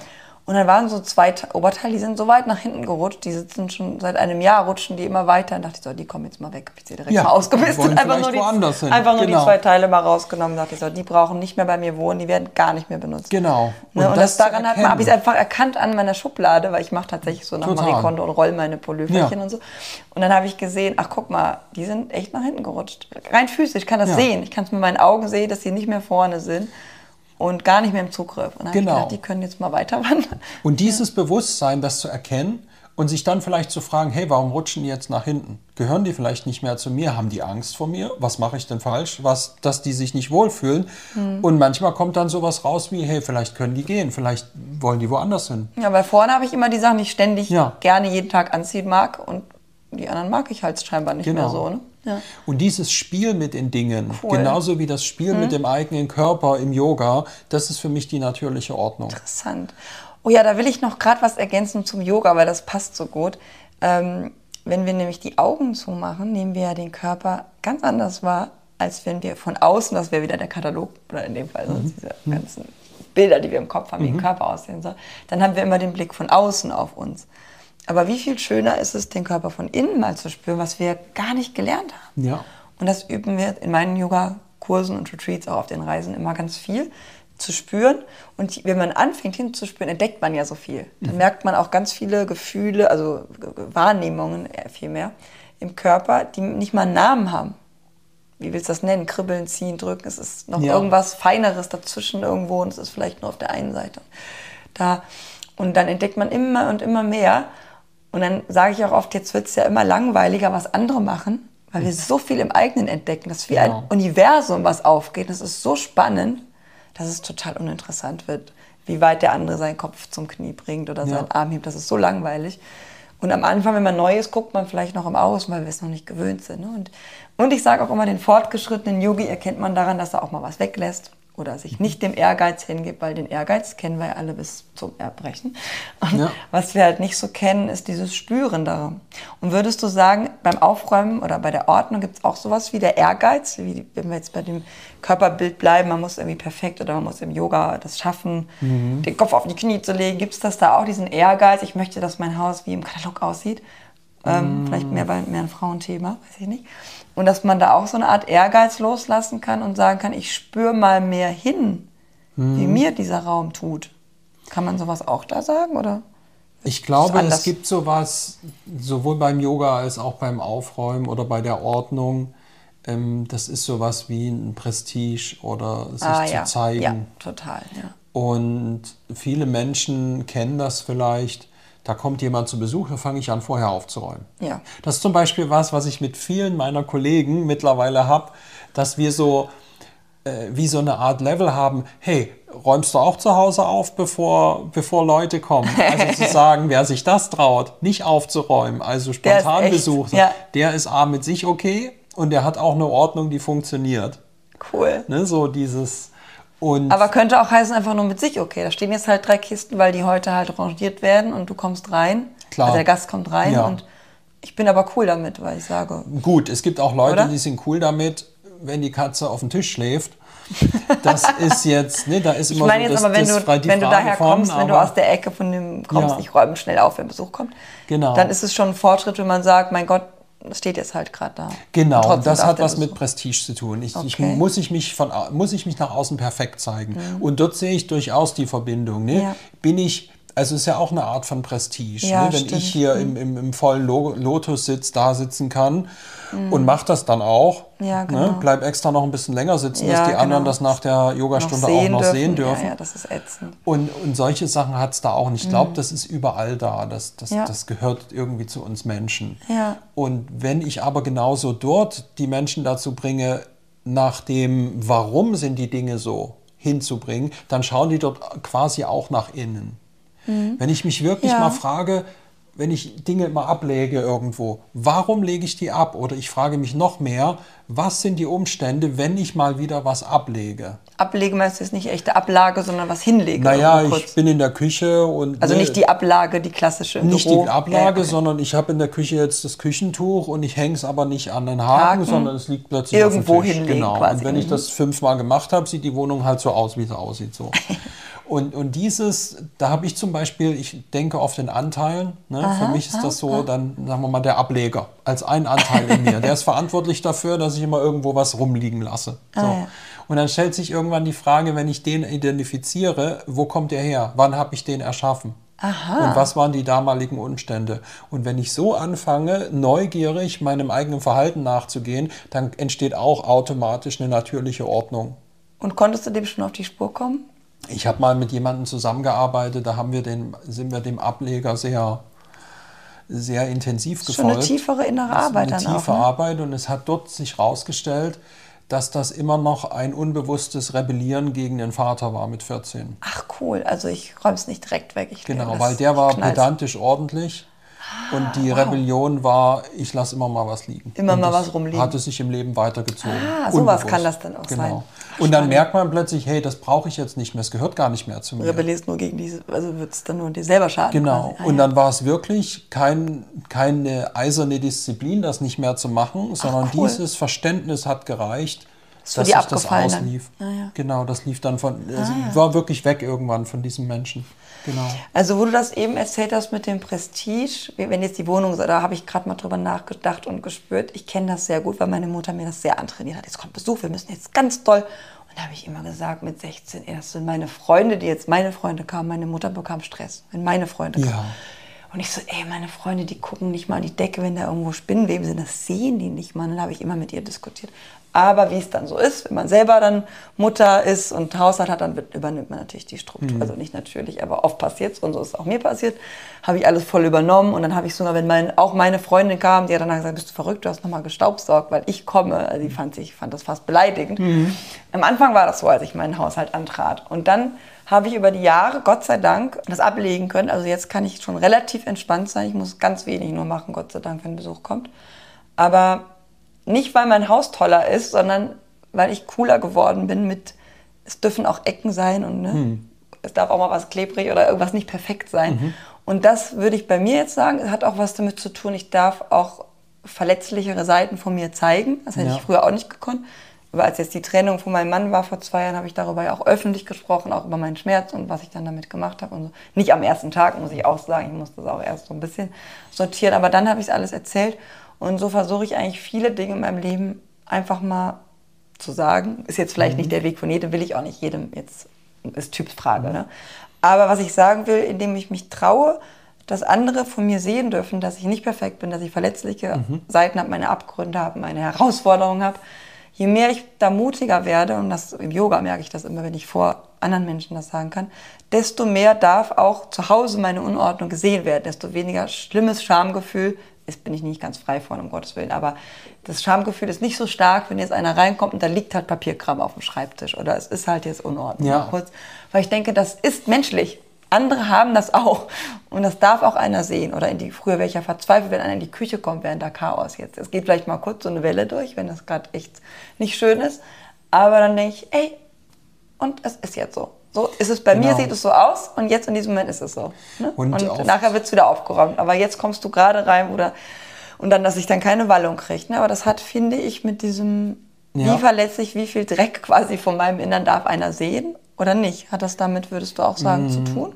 Und dann waren so zwei Te- Oberteile, die sind so weit nach hinten gerutscht, die sitzen schon seit einem Jahr, rutschen die immer weiter. Und dachte ich so, die kommen jetzt mal weg. Hab ich sie direkt Ja, mal ausgemistet. wollen Einfach nur, die, einfach nur Genau. die zwei Teile mal rausgenommen. Dachte ich so, die brauchen nicht mehr bei mir wohnen, die werden gar nicht mehr benutzt. Genau. Ne? Und, Und das, das daran hat man, erkennen. habe ich es einfach erkannt an meiner Schublade, weil ich mache tatsächlich so nach Total. Marie Kondo und roll meine Polöferchen Ja. und so. Und dann habe ich gesehen, ach guck mal, die sind echt nach hinten gerutscht. Rein physisch, ich kann das Ja. sehen. Ich kann es mit meinen Augen sehen, dass sie nicht mehr vorne sind und gar nicht mehr im Zugriff. Und dann habe Genau. ich gedacht, die können jetzt mal weiter wandern. Und dieses Bewusstsein, das zu erkennen und sich dann vielleicht zu fragen, hey, warum rutschen die jetzt nach hinten? Gehören die vielleicht nicht mehr zu mir? Haben die Angst vor mir? Was mache ich denn falsch? Was, dass die sich nicht wohlfühlen? Mhm. Und manchmal kommt dann sowas raus wie, hey, vielleicht können die gehen, vielleicht wollen die woanders hin. Ja, weil vorne habe ich immer die Sachen, die ich ständig ja. gerne jeden Tag anziehen mag und die anderen mag ich halt scheinbar nicht genau. mehr so. Ne? Ja. Und dieses Spiel mit den Dingen, cool. genauso wie das Spiel mhm. mit dem eigenen Körper im Yoga, das ist für mich die natürliche Ordnung. Interessant. Oh ja, da will ich noch gerade was ergänzen zum Yoga, weil das passt so gut. Ähm, wenn wir nämlich die Augen zumachen, nehmen wir ja den Körper ganz anders wahr, als wenn wir von außen, das wäre wieder der Katalog, oder in dem Fall mhm. diese mhm. ganzen Bilder, die wir im Kopf haben, wie mhm. ein Körper aussehen soll, dann haben wir immer den Blick von außen auf uns. Aber wie viel schöner ist es, den Körper von innen mal zu spüren, was wir gar nicht gelernt haben. Ja. Und das üben wir in meinen Yoga-Kursen und Retreats auch auf den Reisen immer ganz viel zu spüren. Und wenn man anfängt hinzuspüren, entdeckt man ja so viel. Dann mhm. merkt man auch ganz viele Gefühle, also Wahrnehmungen vielmehr im Körper, die nicht mal einen Namen haben. Wie willst du das nennen? Kribbeln, ziehen, drücken. Es ist noch ja. irgendwas Feineres dazwischen irgendwo und es ist vielleicht nur auf der einen Seite. Da, und dann entdeckt man immer und immer mehr. Und dann sage ich auch oft, jetzt wird es ja immer langweiliger, was andere machen, weil wir so viel im eigenen entdecken. Das ist wie genau. ein Universum, was aufgeht. Das ist so spannend dass es total uninteressant wird, wie weit der andere seinen Kopf zum Knie bringt oder seinen Arm hebt. Das ist so langweilig. Und am Anfang, wenn man neu ist, guckt man vielleicht noch im Außen, weil wir es noch nicht gewöhnt sind. Ne? Und, und ich sage auch immer, den fortgeschrittenen Yogi erkennt man daran, dass er auch mal was weglässt oder sich nicht dem Ehrgeiz hingibt, weil den Ehrgeiz kennen wir ja alle bis zum Erbrechen. Und ja. was wir halt nicht so kennen, ist dieses Spüren daran. Und würdest du sagen, beim Aufräumen oder bei der Ordnung gibt es auch sowas wie der Ehrgeiz, wie wenn wir jetzt bei dem Körperbild bleiben, man muss irgendwie perfekt oder man muss im Yoga das schaffen, mhm. den Kopf auf die Knie zu legen. Gibt es das da auch, diesen Ehrgeiz? Ich möchte, dass mein Haus wie im Katalog aussieht. Ähm, mhm. Vielleicht mehr bei mehr ein Frauenthema, weiß ich nicht. Und dass man da auch so eine Art Ehrgeiz loslassen kann und sagen kann, ich spüre mal mehr hin, mhm. wie mir dieser Raum tut. Kann man sowas auch da sagen oder? Ich glaube, es gibt sowas sowohl beim Yoga als auch beim Aufräumen oder bei der Ordnung. Ähm, das ist sowas wie ein Prestige oder sich ah, zu ja. zeigen. Ja, total. Ja. Und viele Menschen kennen das vielleicht da kommt jemand zu Besuch, da fange ich an, vorher aufzuräumen. Ja. Das ist zum Beispiel was, was ich mit vielen meiner Kollegen mittlerweile habe, dass wir so äh, wie so eine Art Level haben, hey, räumst du auch zu Hause auf, bevor, bevor Leute kommen? Also zu sagen, wer sich das traut, nicht aufzuräumen, also spontan Besuch, ja. der ist A mit sich okay und der hat auch eine Ordnung, die funktioniert. Cool. Ne, so dieses und aber könnte auch heißen, einfach nur mit sich, okay, da stehen jetzt halt drei Kisten, weil die heute halt rangiert werden und du kommst rein. Klar. Also der Gast kommt rein ja. und ich bin aber cool damit, weil ich sage. Gut, es gibt auch Leute, oder? die sind cool damit, wenn die Katze auf dem Tisch schläft. Das ist jetzt, ne, da ist immer ich meine so, jetzt aber, wenn du, wenn du daher von, kommst, wenn du aus der Ecke von dem kommst, ja. ich räume schnell auf, wenn Besuch kommt, genau. dann ist es schon ein Fortschritt, wenn man sagt, mein Gott, das steht jetzt halt gerade da. Genau, das hat was mit Prestige zu tun. Ich, okay. ich, muss, ich mich von, muss ich mich nach außen perfekt zeigen. Mhm. Und dort sehe ich durchaus die Verbindung. Ne? Ja. Bin ich also ist ja auch eine Art von Prestige, ja, ne? wenn stimmt. ich hier mhm. im, im, im vollen Lotus sitz, da sitzen kann mhm. und mache das dann auch. Ja, ne? genau. ne? Bleib extra noch ein bisschen länger sitzen, ja, dass die genau. anderen das nach der Yogastunde auch noch dürfen. sehen dürfen. Ja, das ist ätzend. Und, und solche Sachen hat es da auch. Und ich glaube, mhm. das ist überall da. Das, das, das gehört irgendwie zu uns Menschen. Ja. Und wenn ich aber genauso dort die Menschen dazu bringe, nach dem, warum sind die Dinge so, hinzubringen, dann schauen die dort quasi auch nach innen. Mhm. Wenn ich mich wirklich ja. mal frage, wenn ich Dinge mal ablege irgendwo, warum lege ich die ab? Oder ich frage mich noch mehr, was sind die Umstände, wenn ich mal wieder was ablege? Ablege meinst du jetzt nicht echte Ablage, sondern was hinlege? Naja, ich bin in der Küche und. Also ne, nicht die Ablage, die klassische. Nicht Büro. die Ablage, ja, okay. sondern ich habe in der Küche jetzt das Küchentuch und ich hänge es aber nicht an den Haken, Haken, sondern es liegt plötzlich irgendwo auf dem Tisch. hinlegen. Genau. Quasi. Und wenn ich mhm. das fünfmal gemacht habe, sieht die Wohnung halt so aus, wie sie aussieht. So. Und, und dieses, da habe ich zum Beispiel, ich denke auf den Anteilen. Ne? Aha, Für mich ist das so, dann sagen wir mal der Ableger als ein Anteil in mir. Der ist verantwortlich dafür, dass ich immer irgendwo was rumliegen lasse. So. Ah, ja. Und dann stellt sich irgendwann die Frage, wenn ich den identifiziere, wo kommt der her? Wann habe ich den erschaffen? Aha. Und was waren die damaligen Umstände? Und wenn ich so anfange, neugierig meinem eigenen Verhalten nachzugehen, dann entsteht auch automatisch eine natürliche Ordnung. Und konntest du dem schon auf die Spur kommen? Ich habe mal mit jemandem zusammengearbeitet, da haben wir den, sind wir dem Ableger sehr sehr intensiv gefolgt. schon eine tiefere innere Das ist Arbeit eine dann tiefe auch. Ne? Arbeit und es hat dort sich herausgestellt, dass das immer noch ein unbewusstes Rebellieren gegen den Vater war mit 14. Ach cool, also ich räume es nicht direkt weg. Ich Genau, weil der war knallt's. pedantisch ordentlich und die wow. Rebellion war, ich lasse immer mal was liegen. Immer und mal was rumliegen. Hatte sich im Leben weitergezogen. Ah, sowas kann das dann auch genau. sein. Und dann merkt man plötzlich, hey, das brauche ich jetzt nicht mehr, es gehört gar nicht mehr zu mir. Rebellierst nur gegen diese, also wird es dann nur dir selber schaden. Genau. Ah, und ja. dann war es wirklich kein, keine eiserne Disziplin, das nicht mehr zu machen, sondern cool. dieses Verständnis hat gereicht, so dass sich das auslief. Ah, ja. Genau, das lief dann von, also war wirklich weg irgendwann von diesem Menschen. Genau. Also wo du das eben erzählt hast mit dem Prestige, wenn jetzt die Wohnung, da habe ich gerade mal drüber nachgedacht und gespürt, ich kenne das sehr gut, weil meine Mutter mir das sehr antrainiert hat. Jetzt kommt Besuch, wir müssen jetzt ganz doll. Und da habe ich immer gesagt, mit 16, ey, das sind meine Freunde, die jetzt meine Freunde kamen, meine Mutter bekam Stress, wenn meine Freunde kamen. Ja. Und ich so, ey, meine Freunde, die gucken nicht mal an die Decke, wenn da irgendwo Spinnenweben sind, das sehen die nicht mal. Dann habe ich immer mit ihr diskutiert. Aber wie es dann so ist, wenn man selber dann Mutter ist und Haushalt hat, dann wird, übernimmt man natürlich die Struktur. Mhm. Also nicht natürlich, aber oft passiert es und so ist es auch mir passiert. Habe ich alles voll übernommen und dann habe ich sogar, wenn mein, auch meine Freundin kam, die hat dann gesagt, bist du verrückt, du hast nochmal gestaubsaugt, weil ich komme. Also die fand, sich, fand das fast beleidigend. Mhm. Am Anfang war das so, als ich meinen Haushalt antrat. Und dann habe ich über die Jahre, Gott sei Dank, das ablegen können. Also jetzt kann ich schon relativ entspannt sein. Ich muss ganz wenig nur machen, Gott sei Dank, wenn Besuch kommt. Aber nicht, weil mein Haus toller ist, sondern weil ich cooler geworden bin mit, es dürfen auch Ecken sein und ne, es darf auch mal was klebrig oder irgendwas nicht perfekt sein. Und das würde ich bei mir jetzt sagen, hat auch was damit zu tun, ich darf auch verletzlichere Seiten von mir zeigen. Das hätte Ja. ich früher auch nicht gekonnt. Aber als jetzt die Trennung von meinem Mann war vor zwei Jahren, habe ich darüber ja auch öffentlich gesprochen, auch über meinen Schmerz und was ich dann damit gemacht habe und so. Nicht am ersten Tag, muss ich auch sagen. Ich musste das auch erst so ein bisschen sortieren. Aber dann habe ich es alles erzählt. Und so versuche ich eigentlich viele Dinge in meinem Leben einfach mal zu sagen. Ist jetzt vielleicht nicht der Weg von jedem, will ich auch nicht jedem jetzt, ist Typsfrage. Ne? Aber was ich sagen will, indem ich mich traue, dass andere von mir sehen dürfen, dass ich nicht perfekt bin, dass ich verletzliche Seiten habe, meine Abgründe habe, meine Herausforderungen habe. Je mehr ich da mutiger werde, und das im Yoga merke ich das immer, wenn ich vor anderen Menschen das sagen kann, desto mehr darf auch zu Hause meine Unordnung gesehen werden, desto weniger schlimmes Schamgefühl ist, bin ich nicht ganz frei von, um Gottes Willen, aber das Schamgefühl ist nicht so stark, wenn jetzt einer reinkommt und da liegt halt Papierkram auf dem Schreibtisch oder es ist halt jetzt Unordnung. Ja. Kurz, weil ich denke, das ist menschlich. Andere haben das auch und das darf auch einer sehen. Oder in die, früher wäre ich ja verzweifelt, wenn einer in die Küche kommt während der Chaos jetzt. Es geht vielleicht mal kurz so eine Welle durch, wenn das gerade echt nicht schön ist. Aber dann denke ich, ey, und es ist jetzt so. So ist es bei mir, Genau. sieht es so aus und jetzt in diesem Moment ist es so. Ne? Und Und, nachher wird es wieder aufgeräumt. Aber jetzt kommst du gerade rein, da, und dann, dass ich dann keine Wallung kriege. Ne? Aber das hat, finde ich, mit diesem, Ja. wie verletzlich, wie viel Dreck quasi von meinem Innern darf einer sehen oder nicht? Hat das damit, würdest du auch sagen, Mhm. zu tun?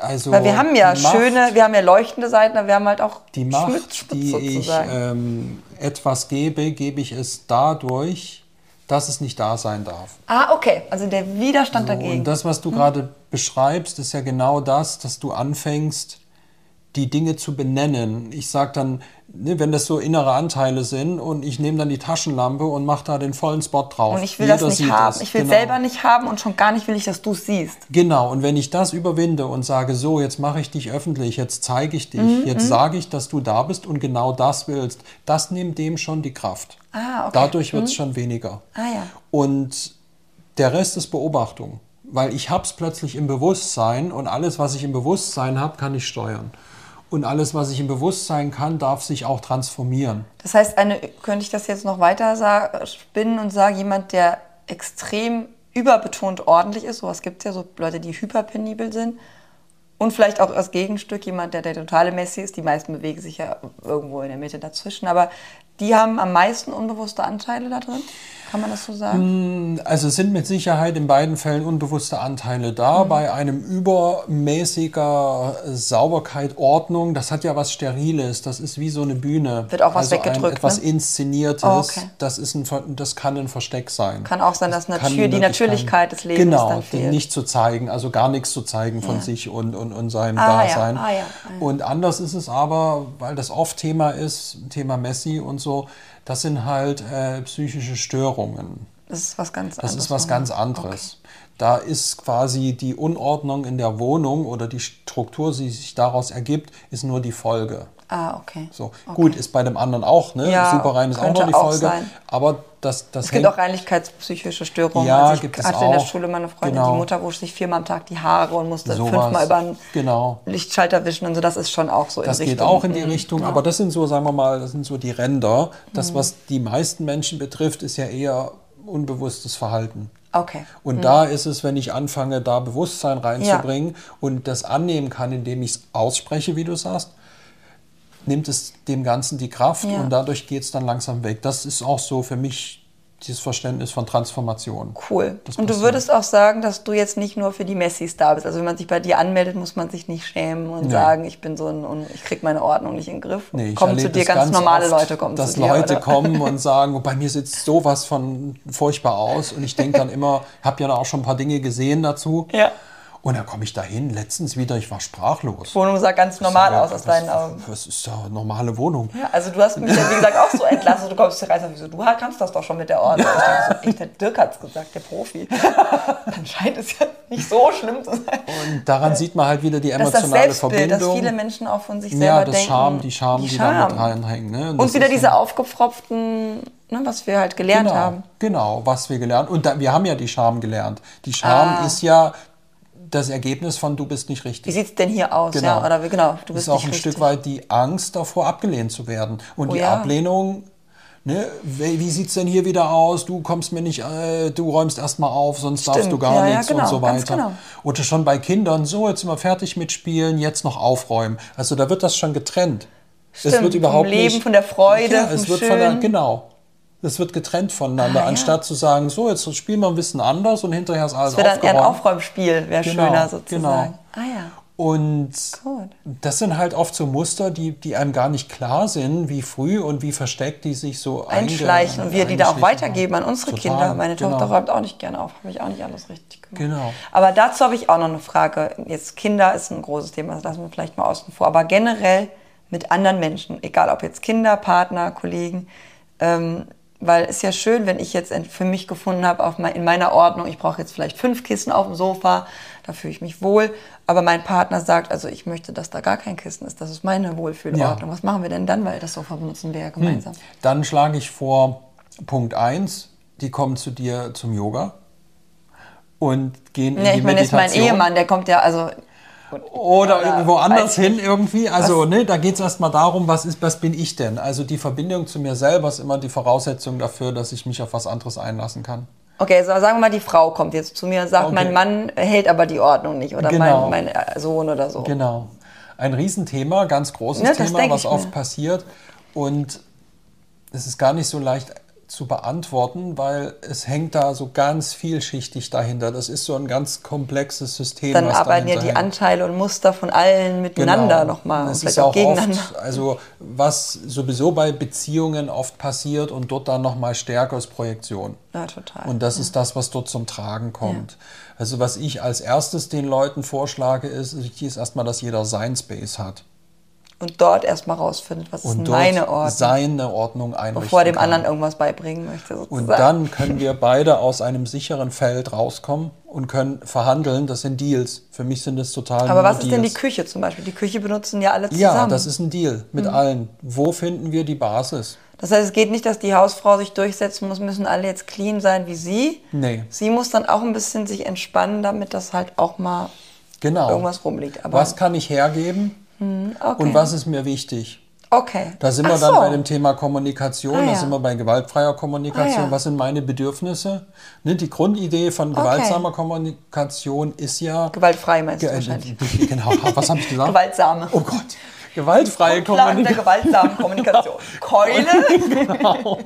Also Weil wir haben ja Macht- schöne, wir haben ja leuchtende Seiten, aber wir haben halt auch Die Macht, die ich sozusagen. ähm, etwas gebe, gebe ich es dadurch, dass es nicht da sein darf. ah, okay. Also der Widerstand So, dagegen. und das, was du Hm. gerade beschreibst, ist ja genau das, dass du anfängst, die Dinge zu benennen. Ich sage dann, ne, wenn das so innere Anteile sind und ich nehme dann die Taschenlampe und mache da den vollen Spot drauf. und ich will Jeder das nicht haben. das. Ich will Genau. selber nicht haben und schon gar nicht will ich, dass du es siehst. Genau, und wenn ich das überwinde und sage, so, jetzt mache ich dich öffentlich, jetzt zeige ich dich, Mhm, jetzt sage ich, dass du da bist und genau das willst, das nimmt dem schon die Kraft. Ah, okay. Dadurch wird es schon weniger. Ah ja. Und der Rest ist Beobachtung, weil ich habe es plötzlich im Bewusstsein und alles, was ich im Bewusstsein habe, kann ich steuern. Und alles, was ich im Bewusstsein kann, darf sich auch transformieren. Das heißt, eine, könnte ich das jetzt noch weiter spinnen und sagen, jemand, der extrem überbetont ordentlich ist, sowas gibt es ja, so Leute, die hyperpenibel sind. Und vielleicht auch als Gegenstück jemand, der der totale Messi ist. Die meisten bewegen sich ja irgendwo in der Mitte dazwischen. Aber die haben am meisten unbewusste Anteile da drin. Kann man das so sagen? Also es sind mit Sicherheit in beiden Fällen unbewusste Anteile da. Mhm. Bei einem übermäßiger Sauberkeit, Ordnung, das hat ja was Steriles. Das ist wie so eine Bühne. Wird auch was also ein, weggedrückt, etwas ne? Inszeniertes. Oh, okay. das, ist ein, das kann ein Versteck sein. Kann auch sein, dass Das kann die Natürlichkeit des Lebens genau, dann fehlt. nicht zu zeigen, also gar nichts zu zeigen von Ja. sich und, und, und seinem Ah, ja, Dasein. ah, ja, ah, ja. Und anders ist es aber, weil das oft Thema ist, Thema Messi und so, das sind halt äh, psychische Störungen. Das ist was ganz Das anderes. ist was ganz anderes. Da ist quasi die Unordnung in der Wohnung oder die Struktur, die sich daraus ergibt, ist nur die Folge. Ah, okay. So. okay. Gut, ist bei dem anderen auch, ne? Ja, Super rein ist auch noch die auch Folge. sein. Aber das, das Es gibt auch reinlichkeitspsychische Störungen. Ja, also ich gibt es hatte in der auch. Schule meine Freundin, Genau. die Mutter wusch sich viermal am Tag die Haare und musste Sowas. fünfmal über einen Genau. Lichtschalter wischen und so. Das ist schon auch so Das in geht Richtung. auch in die Richtung, aber das sind so, sagen wir mal, das sind so die Ränder. Das, Mhm. was die meisten Menschen betrifft, ist ja eher unbewusstes Verhalten. Okay. Und da ist es, wenn ich anfange, da Bewusstsein reinzubringen und das annehmen kann, indem ich es ausspreche, wie du sagst, nimmt es dem Ganzen die Kraft Ja. und dadurch geht es dann langsam weg. Das ist auch so für mich dieses Verständnis von Transformation. Cool. Und du würdest auch sagen, dass du jetzt nicht nur für die Messis da bist. Also wenn man sich bei dir anmeldet, muss man sich nicht schämen und Nee. sagen, ich bin so ein, und ich krieg meine Ordnung nicht in den Griff. Nee, ich kommen zu dir das ganz, normale oft, Leute kommen dass zu dir. Leute oder? kommen und sagen, "Oh, bei mir sieht sowas von furchtbar aus und ich denke dann immer, habe ja auch schon ein paar Dinge gesehen dazu. Ja. Und dann komme ich dahin, letztens wieder, ich war sprachlos. Wohnung sah ganz normal Ja, aus aus deinen Augen. Was ist da normale Wohnung? Ja, also du hast mich ja, wie gesagt, auch so entlassen. Du kommst hier rein und sagst, so, du kannst das doch schon mit der Ordnung. Ich denke so, echt, der Dirk hat's gesagt, der Profi. Dann scheint es ja nicht so schlimm zu sein. Und daran sieht man halt wieder die Das ist das emotionale Selbstbild, dass Verbindung. viele Menschen auch von sich selber ja, das denken. Scham, die Scham, die, da mit reinhängen. Ne? Und das wieder diese aufgepfropften, ne, was wir halt gelernt genau, haben. Genau, was wir gelernt Und da, wir haben ja die Scham gelernt. Die Scham Ah. ist ja das Ergebnis von du bist nicht Wie richtig. sieht's denn hier aus? Genau. Ja, oder genau, du bist ist auch ein richtig. Stück weit die Angst davor, abgelehnt zu werden. Und Oh die ja. Ablehnung, ne, wie, sieht es denn hier wieder aus? Du kommst mir nicht, äh, du räumst erstmal auf, sonst darfst Stimmt. du gar Ja, ja, nichts genau, und so weiter. genau. Oder schon bei Kindern, so, jetzt sind wir fertig mit Spielen, jetzt noch aufräumen. Also da wird das schon getrennt. es Stimmt, wird vom überhaupt Leben, nicht, von der Freude, ja, es vom wird von der, genau. Es wird getrennt voneinander, Ah, ja. anstatt zu sagen, so, jetzt spielen wir ein bisschen anders und hinterher ist alles Das wäre dann eher ein aufgeräumt. Aufräumspiel, wäre Genau, schöner sozusagen. genau. Ah ja. Und Gut. das sind halt oft so Muster, die, die einem gar nicht klar sind, wie früh und wie versteckt die sich so Einschleichen und wir die da auch weitergeben an unsere Total, Kinder. Meine genau. Tochter räumt auch nicht gerne auf, habe ich auch nicht alles richtig gemacht. Genau. Aber dazu habe ich auch noch eine Frage. Jetzt Kinder ist ein großes Thema, das lassen wir vielleicht mal außen vor. Aber generell mit anderen Menschen, egal ob jetzt Kinder, Partner, Kollegen, ähm, weil es ist ja schön, wenn ich jetzt für mich gefunden habe, mein, in meiner Ordnung, ich brauche jetzt vielleicht fünf Kissen auf dem Sofa, da fühle ich mich wohl. Aber mein Partner sagt, also ich möchte, dass da gar kein Kissen ist. Das ist meine Wohlfühlordnung. Was machen wir denn dann? Weil das Sofa benutzen wir ja gemeinsam. Dann schlage ich vor, Punkt 1, die kommen zu dir zum Yoga und gehen in Ja, die ich meine, jetzt mein Meditation. Ehemann, der kommt ja, also Oder, Oder irgendwo anders hin irgendwie. Also ne, da geht es erstmal darum, was, ist, was bin ich denn? Also die Verbindung zu mir selber ist immer die Voraussetzung dafür, dass ich mich auf was anderes einlassen kann. Okay, so sagen wir mal, die Frau kommt jetzt zu mir und sagt, Okay. mein Mann hält aber die Ordnung nicht oder Genau. mein, mein äh, Sohn oder so. Genau. Ein Riesenthema, ganz großes das Thema, was oft mir. passiert. Und es ist gar nicht so leicht zu beantworten, weil es hängt da so ganz vielschichtig dahinter. Das ist so ein ganz komplexes System. Dann arbeiten ja die hängt. Anteile und Muster von allen miteinander Genau. nochmal vielleicht ist auch, auch gegeneinander. oft, also was sowieso bei Beziehungen oft passiert und dort dann nochmal stärker ist Projektion. Ja, total. Und das ist das, was dort zum Tragen kommt. Also was ich als erstes den Leuten vorschlage, ist, ist erstmal, dass jeder sein Space hat. Und dort erstmal rausfindet, was Und ist meine Ordnung, seine Ordnung einrichten bevor dem kann. anderen irgendwas beibringen möchte. Sozusagen. Und dann können wir beide aus einem sicheren Feld rauskommen und können verhandeln. Das sind Deals. Für mich sind es total aber was ist denn die Deals. Küche zum Beispiel? Die Küche benutzen ja alle zusammen. Ja, das ist ein Deal mit Mhm. allen. Wo finden wir die Basis? Das heißt, es geht nicht, dass die Hausfrau sich durchsetzen muss, müssen alle jetzt clean sein wie sie. Nee. Sie muss dann auch ein bisschen sich entspannen, damit das halt auch mal Genau. irgendwas rumliegt. Aber was kann ich hergeben okay. und was ist mir wichtig? Okay. Da sind wir Ach dann so. bei dem Thema Kommunikation, Ah, da ja. sind wir bei gewaltfreier Kommunikation. Ah, ja. Was sind meine Bedürfnisse? Ne, die Grundidee von gewaltsamer Kommunikation ist ja. Gewaltfrei meinst du Ge- wahrscheinlich. genau, was habe ich gesagt? Gewaltsame. Oh Gott. Gewaltfreie Grundlagen der gewaltsamen Kommunikation. Keule. Genau.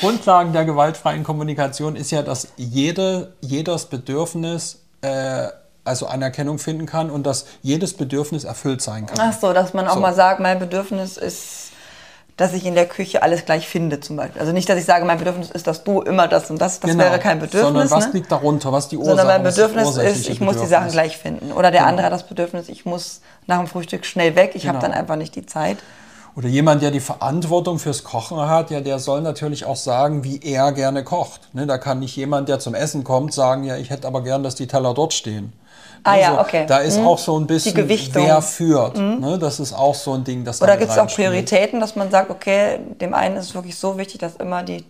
Grundlagen der gewaltfreien Kommunikation ist ja, dass jede, jedes Bedürfnis äh, also Anerkennung finden kann und dass jedes Bedürfnis erfüllt sein kann. Ach so, dass man auch So. mal sagt, mein Bedürfnis ist, dass ich in der Küche alles gleich finde zum Beispiel. Also nicht, dass ich sage, mein Bedürfnis ist, dass du immer das und das, das Genau. wäre kein Bedürfnis. Sondern was ne? liegt darunter, was die Ursache Sondern mein ist Bedürfnis ist, ich muss die Bedürfnis? Sachen gleich finden. Oder der andere hat das Bedürfnis, ich muss nach dem Frühstück schnell weg, ich habe Genau. dann einfach nicht die Zeit. Oder jemand, der die Verantwortung fürs Kochen hat, ja, der soll natürlich auch sagen, wie er gerne kocht. Ne, da kann nicht jemand, der zum Essen kommt, sagen, ja, ich hätte aber gern, dass die Teller dort stehen. Ah also, ja, okay. Da ist mhm. auch so ein bisschen, wer führt. Mhm. Ne, das ist auch so ein Ding, das Oder gibt es auch Prioritäten, dass man sagt, okay, dem einen ist es wirklich so wichtig, dass immer die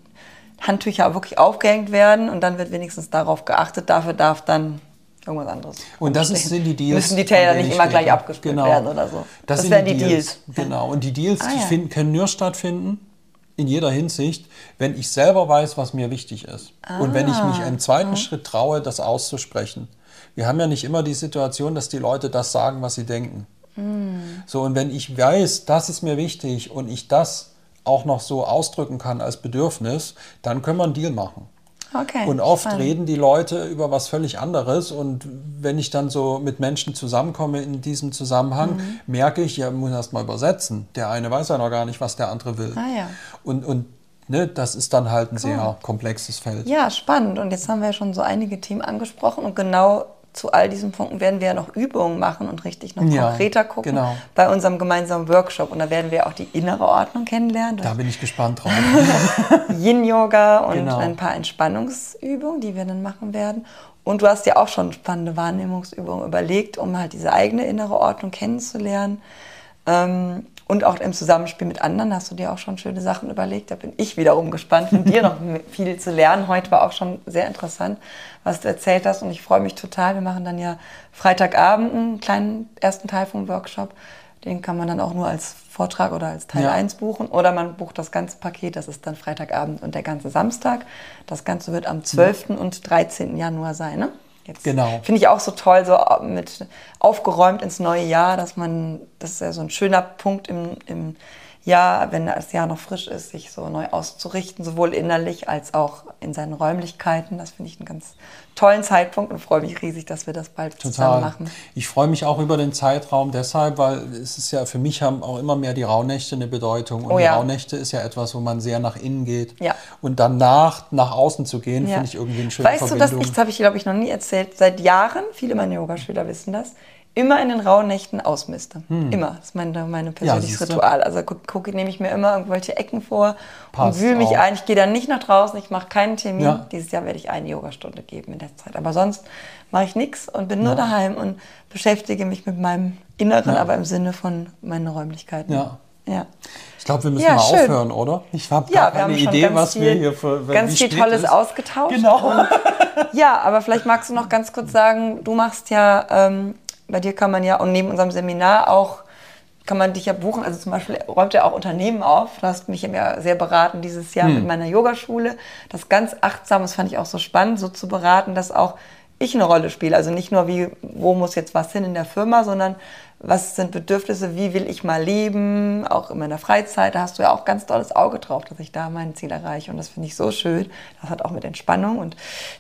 Handtücher wirklich aufgehängt werden und dann wird wenigstens darauf geachtet, dafür darf dann irgendwas anderes. Und das ist, sind die Deals. Müssen die Teller nicht immer gleich abgespült genau. werden oder so. Das, das wären die Deals. Deals. Genau. Und die Deals, ah, die ja. finden, können nur stattfinden, in jeder Hinsicht, wenn ich selber weiß, was mir wichtig ist. Ah. Und wenn ich mich im zweiten mhm. Schritt traue, das auszusprechen. Wir haben ja nicht immer die Situation, dass die Leute das sagen, was sie denken. Mhm. So, und wenn ich weiß, das ist mir wichtig und ich das auch noch so ausdrücken kann als Bedürfnis, dann können wir einen Deal machen. Okay, und oft spannend. reden die Leute über was völlig anderes. Und wenn ich dann so mit Menschen zusammenkomme in diesem Zusammenhang, mhm. merke ich, ja, muss erst mal übersetzen. Der eine weiß ja noch gar nicht, was der andere will. Ah, ja. Und, und ne, das ist dann halt ein cool. sehr komplexes Feld. Ja, spannend. Und jetzt haben wir ja schon so einige Themen angesprochen. Und genau zu all diesen Punkten werden wir ja noch Übungen machen und richtig noch ja, konkreter gucken genau. bei unserem gemeinsamen Workshop. Und da werden wir auch die innere Ordnung kennenlernen. Da bin ich gespannt drauf. Yin-Yoga und genau. ein paar Entspannungsübungen, die wir dann machen werden. Und du hast ja auch schon spannende Wahrnehmungsübungen überlegt, um halt diese eigene innere Ordnung kennenzulernen. Ähm, und auch im Zusammenspiel mit anderen hast du dir auch schon schöne Sachen überlegt. Da bin ich wiederum gespannt, von dir noch viel zu lernen. Heute war auch schon sehr interessant, was du erzählt hast. Und ich freue mich total. Wir machen dann ja Freitagabend einen kleinen ersten Teil vom Workshop. Den kann man dann auch nur als Vortrag oder als Teil ja. 1 buchen. Oder man bucht das ganze Paket. Das ist dann Freitagabend und der ganze Samstag. Das Ganze wird am 12. Ja. und 13. Januar sein. Ne? Jetzt genau. Finde ich auch so toll, so mit aufgeräumt ins neue Jahr, dass man, das ist ja so ein schöner Punkt im, im Jahr, wenn das Jahr noch frisch ist, sich so neu auszurichten, sowohl innerlich als auch in seinen Räumlichkeiten. Das finde ich einen ganz tollen Zeitpunkt und freue mich riesig, dass wir das bald Total. zusammen machen. Ich freue mich auch über den Zeitraum deshalb, weil es ist ja für mich haben auch immer mehr die Rauhnächte eine Bedeutung. Und oh ja. die Rauhnächte ist ja etwas, wo man sehr nach innen geht. Ja. Und danach nach außen zu gehen, ja. finde ich irgendwie ein schönes Weißt Verbindung. du, das, das habe ich, glaube ich, noch nie erzählt. Seit Jahren, viele meiner Yogaschüler wissen das, immer in den rauen Nächten ausmiste. Hm. Immer. Das ist mein, mein persönliches ja, Ritual. Also gucke, guck, nehme ich mir immer irgendwelche Ecken vor Passt und wühle mich auch. ein. Ich gehe dann nicht nach draußen, ich mache keinen Termin. Ja. Dieses Jahr werde ich eine Yogastunde geben in der Zeit. Aber sonst mache ich nichts und bin ja. nur daheim und beschäftige mich mit meinem Inneren, aber im Sinne von meinen Räumlichkeiten. Ja. ja. Ich glaube, wir müssen mal schön. aufhören, oder? Ich habe gar keine Idee, was viel, wir hier für ganz viel Tolles ist. ausgetauscht. Genau. Und, ja, aber vielleicht magst du noch ganz kurz sagen, du machst ja ähm, bei dir kann man ja, und neben unserem Seminar auch, kann man dich ja buchen. Also zum Beispiel räumt er auch Unternehmen auf. Du hast mich ja sehr beraten dieses Jahr hm. mit meiner Yogaschule. Das ganz achtsam, das fand ich auch so spannend, so zu beraten, dass auch ich eine Rolle spiele. Also nicht nur, wie, wo muss jetzt was hin in der Firma, sondern was sind Bedürfnisse, wie will ich mal leben, auch in meiner Freizeit. Da hast du ja auch ganz tolles Auge drauf, dass ich da mein Ziel erreiche. Und das finde ich so schön. Das hat auch mit Entspannung und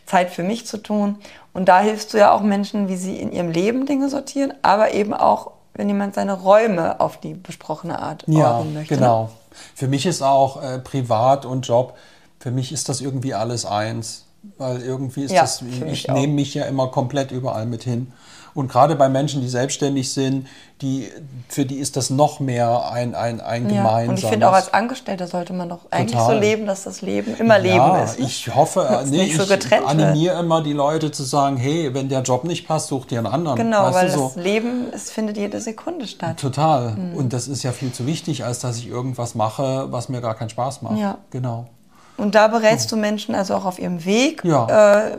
Zeit für mich zu tun. Und da hilfst du ja auch Menschen, wie sie in ihrem Leben Dinge sortieren, aber eben auch, wenn jemand seine Räume auf die besprochene Art ja, ordnen möchte. Genau. Für mich ist auch äh, Privat und Job, für mich ist das irgendwie alles eins. Weil irgendwie ist ja, das, ich nehme mich ja immer komplett überall mit hin. Und gerade bei Menschen, die selbstständig sind, die, für die ist das noch mehr ein, ein, ein ja, gemeinsames. Und ich finde auch als Angestellter sollte man doch eigentlich Total. so leben, dass das Leben immer ja, Leben ist. Ne? Ich hoffe, nee, ich so animiere immer die Leute zu sagen, hey, wenn der Job nicht passt, such dir einen anderen. Genau, weißt weil so? das Leben, es findet jede Sekunde statt. Total. Mhm. Und das ist ja viel zu wichtig, als dass ich irgendwas mache, was mir gar keinen Spaß macht. Ja. Genau. Und da berätst du Menschen also auch auf ihrem Weg. Ja. Äh,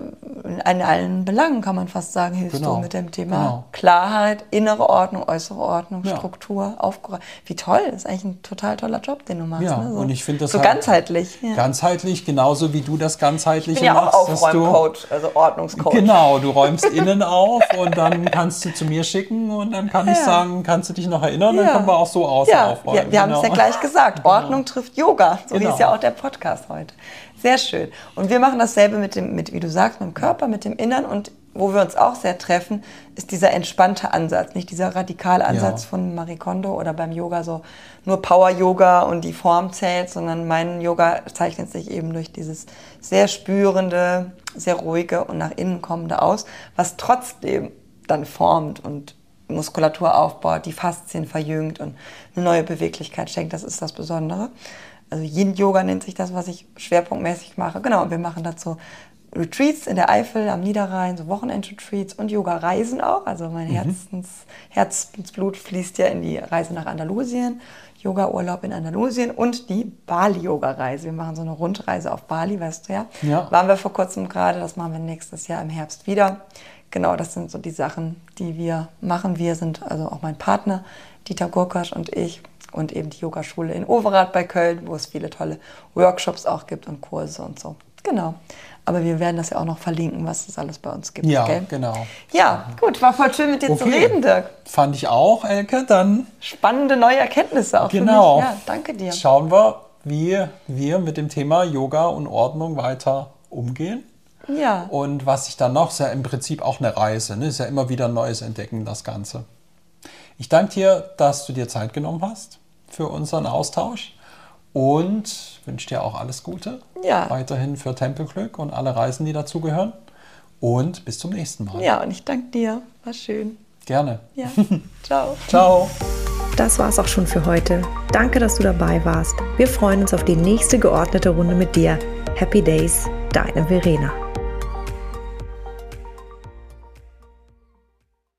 in allen Belangen kann man fast sagen, hilfst genau. du mit dem Thema genau. Klarheit, innere Ordnung, äußere Ordnung, ja. Struktur, aufgeräumt. Wie toll, das ist eigentlich ein total toller Job, den du machst. Ja, ne? so, und ich finde das so halt ganzheitlich. Ja. Ganzheitlich, genauso wie du das ganzheitliche ich bin ja machst. Auch Aufräumcoach, also Ordnungscoach. Genau, du räumst innen auf und dann kannst du zu mir schicken und dann kann ich sagen, kannst du dich noch erinnern? Dann können wir auch so außen aufräumen. Ja, wir, wir haben es ja genau. gleich gesagt. Ordnung genau. trifft Yoga. So genau. hieß ja auch der Podcast heute. Sehr schön. Und wir machen dasselbe mit dem, mit, wie du sagst, mit dem Körper, mit dem Innern. Und wo wir uns auch sehr treffen, ist dieser entspannte Ansatz, nicht dieser radikale Ansatz ja. von Marie Kondo oder beim Yoga so nur Power-Yoga und die Form zählt, sondern mein Yoga zeichnet sich eben durch dieses sehr spürende, sehr ruhige und nach innen kommende aus, was trotzdem dann formt und Muskulatur aufbaut, die Faszien verjüngt und eine neue Beweglichkeit schenkt. Das ist das Besondere. Also Yin-Yoga nennt sich das, was ich schwerpunktmäßig mache. Genau, und wir machen dazu Retreats in der Eifel, am Niederrhein, so Wochenend-Retreats und Yoga-Reisen auch. Also mein mhm. Herzens, Herzensblut fließt ja in die Reise nach Andalusien, Yoga-Urlaub in Andalusien und die Bali-Yoga-Reise. Wir machen so eine Rundreise auf Bali, weißt du ja. ja. Waren wir vor kurzem gerade, das machen wir nächstes Jahr im Herbst wieder genau, das sind so die Sachen, die wir machen. Wir sind also auch mein Partner, Dieter Gurkasch und ich und eben die Yogaschule in Overath bei Köln, wo es viele tolle Workshops auch gibt und Kurse und so. Genau. Aber wir werden das ja auch noch verlinken, was es alles bei uns gibt. Ja, gell? genau. Ja, gut, war voll schön mit dir okay. zu reden, Dirk. Fand ich auch, Elke. Dann spannende neue Erkenntnisse auch genau. Ja, danke dir. Schauen wir, wie wir mit dem Thema Yoga und Ordnung weiter umgehen. Ja. Und was ich dann noch, ist ja im Prinzip auch eine Reise, ne? ist ja immer wieder ein neues Entdecken, das Ganze. Ich danke dir, dass du dir Zeit genommen hast für unseren Austausch und wünsche dir auch alles Gute. Ja. Weiterhin für Tempelglück und alle Reisen, die dazugehören. Und bis zum nächsten Mal. Ja, und ich danke dir. War schön. Gerne. Ja. Ciao. Ciao. Das war's auch schon für heute. Danke, dass du dabei warst. Wir freuen uns auf die nächste geordnete Runde mit dir. Happy Days, deine Verena.